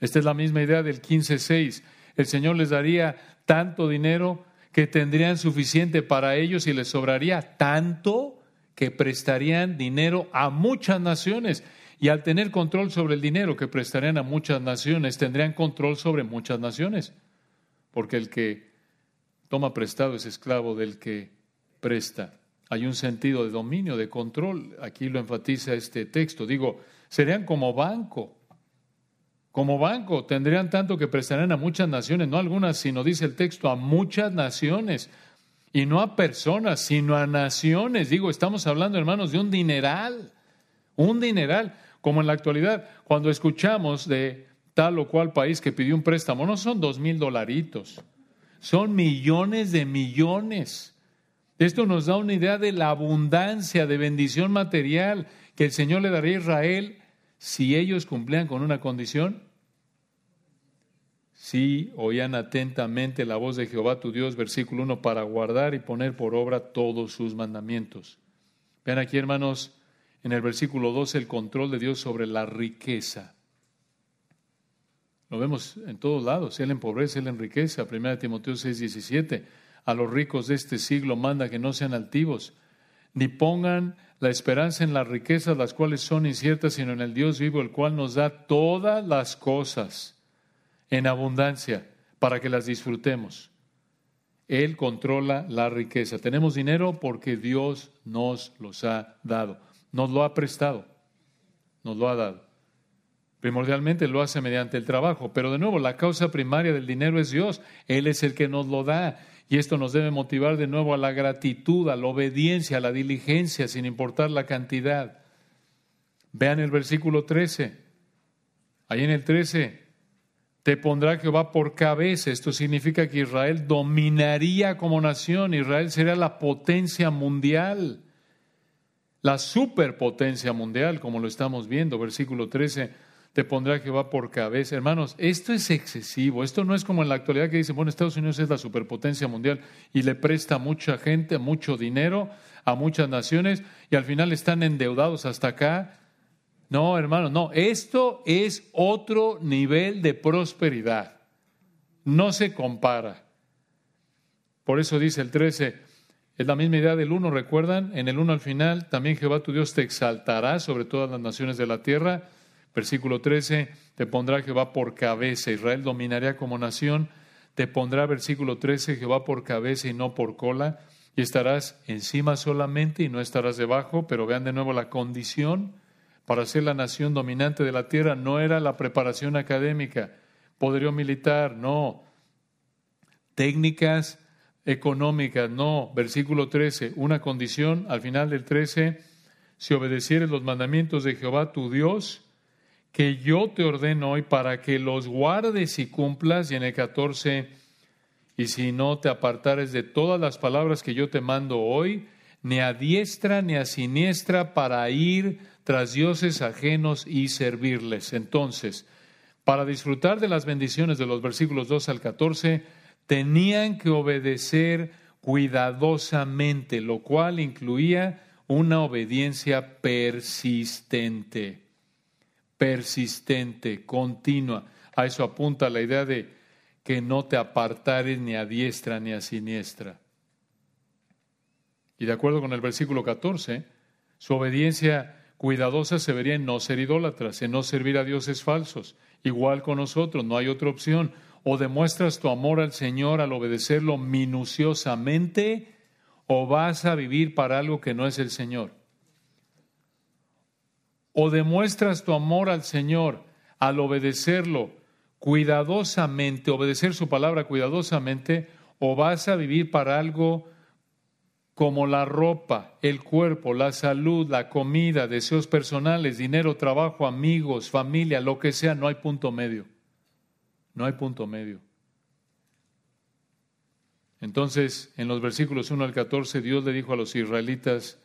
Esta es la misma idea del 15.6. El Señor les daría tanto dinero que tendrían suficiente para ellos y les sobraría tanto que prestarían dinero a muchas naciones. Y al tener control sobre el dinero que prestarían a muchas naciones, tendrían control sobre muchas naciones. Porque el que toma prestado es esclavo del que presta. Hay un sentido de dominio, de control. Aquí lo enfatiza este texto. Digo, serían como banco. Como banco tendrían tanto que prestarían a muchas naciones, no algunas, sino dice el texto, a muchas naciones. Y no a personas, sino a naciones. Digo, estamos hablando, hermanos, de un dineral. Un dineral. Como en la actualidad, cuando escuchamos de tal o cual país que pidió un préstamo, no son dos mil dolaritos, son millones de millones. Esto nos da una idea de la abundancia de bendición material que el Señor le daría a Israel si ellos cumplían con una condición. Si oían atentamente la voz de Jehová tu Dios, versículo 1, para guardar y poner por obra todos sus mandamientos. Vean aquí, hermanos, en el versículo 2 el control de Dios sobre la riqueza. Lo vemos en todos lados. Él empobrece, Él enriquece. 1 Timoteo 6, 17 a los ricos de este siglo manda que no sean altivos, ni pongan la esperanza en las riquezas, las cuales son inciertas, sino en el Dios vivo, el cual nos da todas las cosas en abundancia para que las disfrutemos. Él controla la riqueza. Tenemos dinero porque Dios nos los ha dado, nos lo ha prestado, nos lo ha dado. Primordialmente lo hace mediante el trabajo, pero de nuevo la causa primaria del dinero es Dios. Él es el que nos lo da. Y esto nos debe motivar de nuevo a la gratitud, a la obediencia, a la diligencia, sin importar la cantidad. Vean el versículo 13. Ahí en el 13, te pondrá Jehová por cabeza. Esto significa que Israel dominaría como nación. Israel sería la potencia mundial, la superpotencia mundial, como lo estamos viendo. Versículo 13 te pondrá Jehová por cabeza. Hermanos, esto es excesivo. Esto no es como en la actualidad que dicen, bueno, Estados Unidos es la superpotencia mundial y le presta mucha gente, mucho dinero a muchas naciones y al final están endeudados hasta acá. No, hermanos, no. Esto es otro nivel de prosperidad. No se compara. Por eso dice el 13, es la misma idea del 1, ¿recuerdan? En el 1 al final, también Jehová tu Dios te exaltará sobre todas las naciones de la tierra Versículo 13, te pondrá Jehová por cabeza, Israel dominaría como nación, te pondrá, versículo 13, Jehová por cabeza y no por cola, y estarás encima solamente y no estarás debajo, pero vean de nuevo la condición para ser la nación dominante de la tierra, no era la preparación académica, poderío militar, no, técnicas económicas, no, versículo 13, una condición al final del 13, si obedecieres los mandamientos de Jehová tu Dios, que yo te ordeno hoy para que los guardes y cumplas. Y en el 14, y si no te apartares de todas las palabras que yo te mando hoy, ni a diestra ni a siniestra para ir tras dioses ajenos y servirles. Entonces, para disfrutar de las bendiciones de los versículos 2 al 14, tenían que obedecer cuidadosamente, lo cual incluía una obediencia persistente, persistente, continua. A eso apunta la idea de que no te apartares ni a diestra ni a siniestra. Y de acuerdo con el versículo 14, su obediencia cuidadosa se vería en no ser idólatras, en no servir a dioses falsos. Igual con nosotros, no hay otra opción. O demuestras tu amor al Señor al obedecerlo minuciosamente, o vas a vivir para algo que no es el Señor. O demuestras tu amor al Señor al obedecerlo cuidadosamente, obedecer su palabra cuidadosamente, o vas a vivir para algo como la ropa, el cuerpo, la salud, la comida, deseos personales, dinero, trabajo, amigos, familia, lo que sea, no hay punto medio. No hay punto medio. Entonces, en los versículos 1 al 14, Dios le dijo a los israelitas,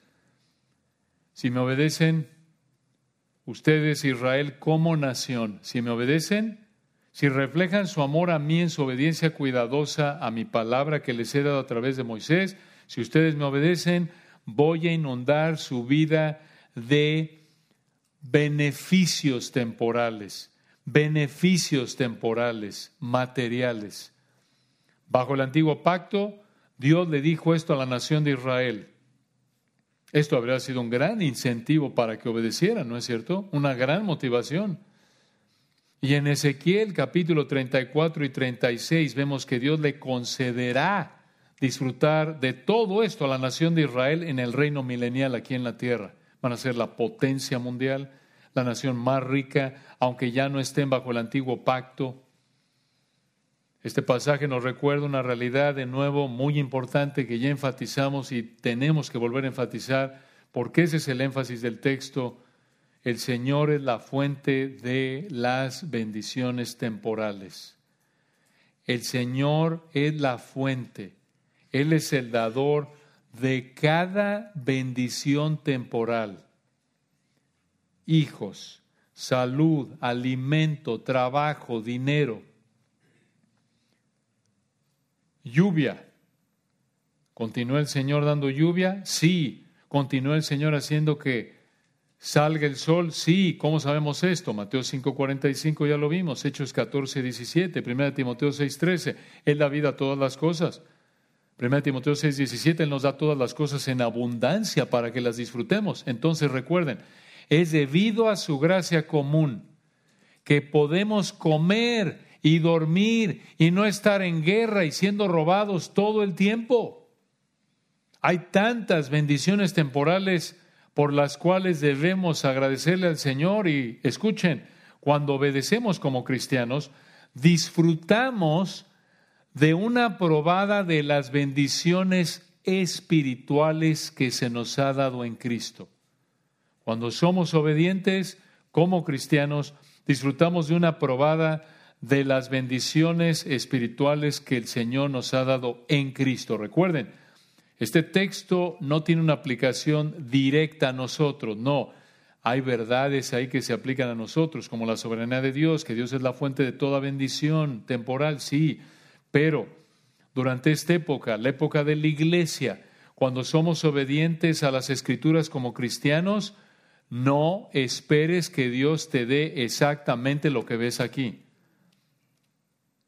si me obedecen, ustedes, Israel, como nación, si me obedecen, si reflejan su amor a mí en su obediencia cuidadosa a mi palabra que les he dado a través de Moisés, si ustedes me obedecen, voy a inundar su vida de beneficios temporales, beneficios temporales, materiales. Bajo el antiguo pacto, Dios le dijo esto a la nación de Israel. Esto habría sido un gran incentivo para que obedecieran, ¿no es cierto? Una gran motivación. Y en Ezequiel capítulo 34 y 36 vemos que Dios le concederá disfrutar de todo esto a la nación de Israel en el reino milenial aquí en la tierra. Van a ser la potencia mundial, la nación más rica, aunque ya no estén bajo el antiguo pacto. Este pasaje nos recuerda una realidad de nuevo muy importante que ya enfatizamos y tenemos que volver a enfatizar, porque ese es el énfasis del texto el Señor es la fuente de las bendiciones temporales. El Señor es la fuente. Él es el dador de cada bendición temporal. Hijos, salud, alimento, trabajo, dinero. Lluvia. ¿Continúa el Señor dando lluvia? Sí. ¿Continúa el Señor haciendo que Salga el sol, sí, ¿cómo sabemos esto? Mateo 5:45 ya lo vimos, Hechos 14:17, 1 Timoteo 6:13, Él da vida a todas las cosas. 1 Timoteo 6:17, Él nos da todas las cosas en abundancia para que las disfrutemos. Entonces recuerden, es debido a su gracia común que podemos comer y dormir y no estar en guerra y siendo robados todo el tiempo. Hay tantas bendiciones temporales por las cuales debemos agradecerle al Señor y escuchen, cuando obedecemos como cristianos, disfrutamos de una probada de las bendiciones espirituales que se nos ha dado en Cristo. Cuando somos obedientes como cristianos, disfrutamos de una probada de las bendiciones espirituales que el Señor nos ha dado en Cristo. Recuerden, este texto no tiene una aplicación directa a nosotros, no. Hay verdades ahí que se aplican a nosotros, como la soberanía de Dios, que Dios es la fuente de toda bendición temporal, sí, pero durante esta época, la época de la iglesia, cuando somos obedientes a las escrituras como cristianos, no esperes que Dios te dé exactamente lo que ves aquí.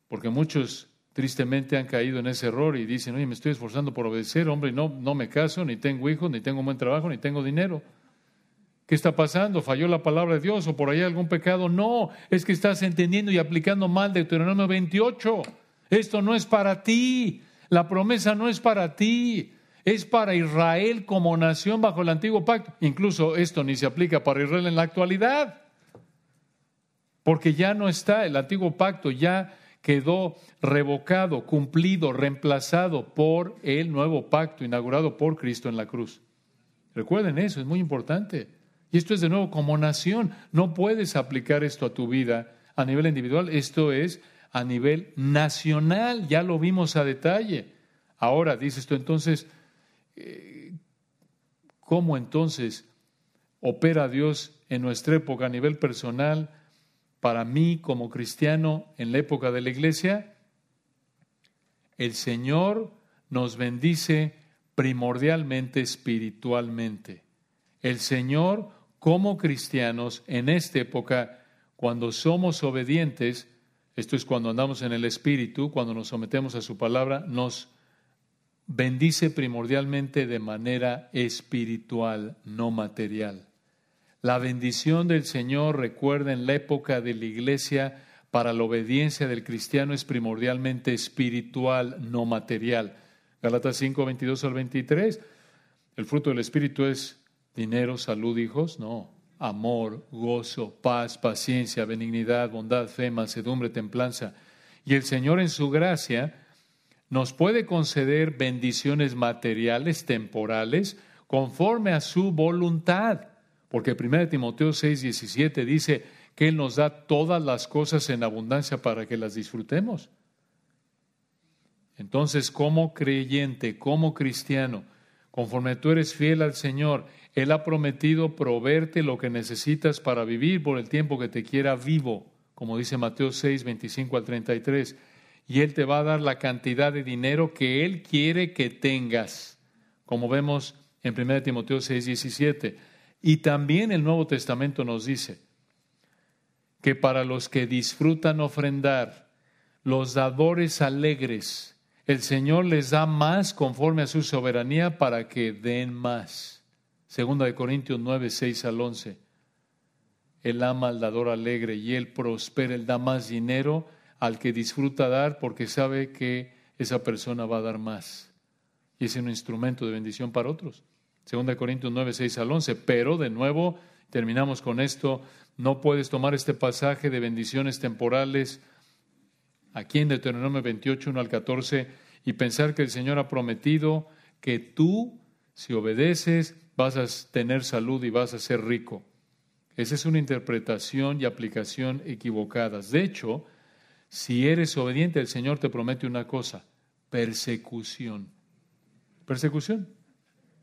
Porque muchos tristemente han caído en ese error y dicen, oye, me estoy esforzando por obedecer, hombre, no, no me caso, ni tengo hijos, ni tengo buen trabajo, ni tengo dinero. ¿Qué está pasando? ¿Falló la palabra de Dios o por ahí algún pecado? No, es que estás entendiendo y aplicando mal Deuteronomio 28. Esto no es para ti. La promesa no es para ti. Es para Israel como nación bajo el antiguo pacto. Incluso esto ni se aplica para Israel en la actualidad. Porque ya no está el antiguo pacto, ya quedó revocado, cumplido, reemplazado por el nuevo pacto inaugurado por Cristo en la cruz. Recuerden eso, es muy importante. Y esto es de nuevo como nación. No puedes aplicar esto a tu vida a nivel individual, esto es a nivel nacional, ya lo vimos a detalle. Ahora, dices tú entonces, eh, ¿cómo entonces opera Dios en nuestra época a nivel personal? Para mí como cristiano en la época de la iglesia, el Señor nos bendice primordialmente espiritualmente. El Señor, como cristianos, en esta época, cuando somos obedientes, esto es cuando andamos en el Espíritu, cuando nos sometemos a su palabra, nos bendice primordialmente de manera espiritual, no material. La bendición del Señor, recuerda, en la época de la iglesia, para la obediencia del cristiano es primordialmente espiritual, no material. Galatas 5, 22 al 23. El fruto del Espíritu es dinero, salud, hijos. No. Amor, gozo, paz, paciencia, benignidad, bondad, fe, mansedumbre, templanza. Y el Señor en su gracia nos puede conceder bendiciones materiales, temporales, conforme a su voluntad. Porque 1 Timoteo 6, 17 dice que Él nos da todas las cosas en abundancia para que las disfrutemos. Entonces, como creyente, como cristiano, conforme tú eres fiel al Señor, Él ha prometido proveerte lo que necesitas para vivir por el tiempo que te quiera vivo, como dice Mateo 6, 25 al 33 y Él te va a dar la cantidad de dinero que Él quiere que tengas, como vemos en 1 Timoteo 6, 17. Y también el Nuevo Testamento nos dice que para los que disfrutan ofrendar, los dadores alegres, el Señor les da más conforme a su soberanía para que den más. Segunda de Corintios 9, 6 al 11. Él ama al dador alegre y él prospera, él da más dinero al que disfruta dar porque sabe que esa persona va a dar más. Y es un instrumento de bendición para otros. Segunda Corintios 9, 6 al 11. Pero, de nuevo, terminamos con esto, no puedes tomar este pasaje de bendiciones temporales aquí en Deuteronomio 28, 1 al 14 y pensar que el Señor ha prometido que tú, si obedeces, vas a tener salud y vas a ser rico. Esa es una interpretación y aplicación equivocadas. De hecho, si eres obediente, el Señor te promete una cosa, persecución. Persecución.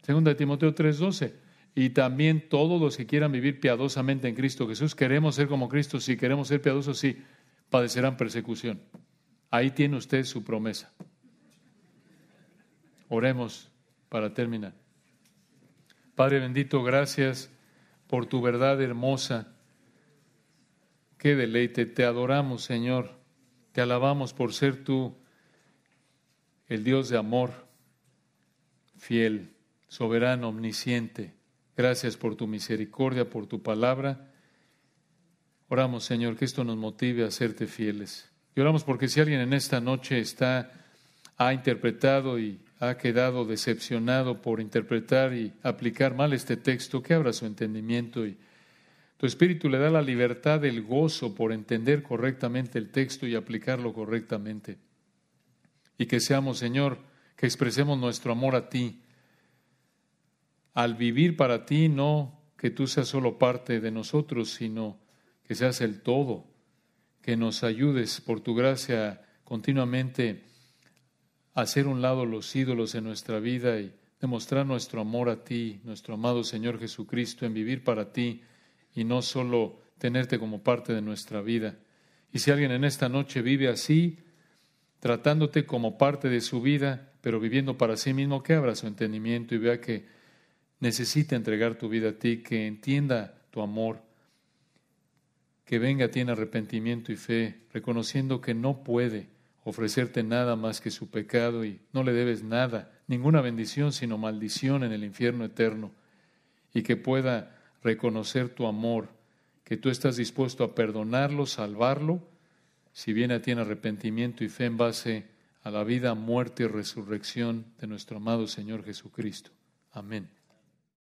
Segunda de Timoteo 3:12. Y también todos los que quieran vivir piadosamente en Cristo Jesús, queremos ser como Cristo, si queremos ser piadosos, sí, padecerán persecución. Ahí tiene usted su promesa. Oremos para terminar. Padre bendito, gracias por tu verdad hermosa. Qué deleite, te adoramos, Señor. Te alabamos por ser tú el Dios de amor, fiel, soberano, omnisciente. Gracias por tu misericordia, por tu palabra. Oramos, Señor, que esto nos motive a serte fieles. Y oramos porque si alguien en esta noche está, ha interpretado y ha quedado decepcionado por interpretar y aplicar mal este texto, que abra su entendimiento y tu Espíritu le da la libertad, el gozo por entender correctamente el texto y aplicarlo correctamente. Y que seamos, Señor, que expresemos nuestro amor a ti. Al vivir para ti, no que tú seas solo parte de nosotros, sino que seas el todo, que nos ayudes por tu gracia continuamente a hacer un lado los ídolos en nuestra vida y demostrar nuestro amor a ti, nuestro amado Señor Jesucristo, en vivir para ti y no solo tenerte como parte de nuestra vida. Y si alguien en esta noche vive así, tratándote como parte de su vida, pero viviendo para sí mismo, que abra su entendimiento y vea que necesita entregar tu vida a ti, que entienda tu amor, que venga a ti en arrepentimiento y fe, reconociendo que no puede ofrecerte nada más que su pecado y no le debes nada, ninguna bendición, sino maldición en el infierno eterno, y que pueda reconocer tu amor, que tú estás dispuesto a perdonarlo, salvarlo, si viene a ti en arrepentimiento y fe en base a la vida, muerte y resurrección de nuestro amado Señor Jesucristo. Amén.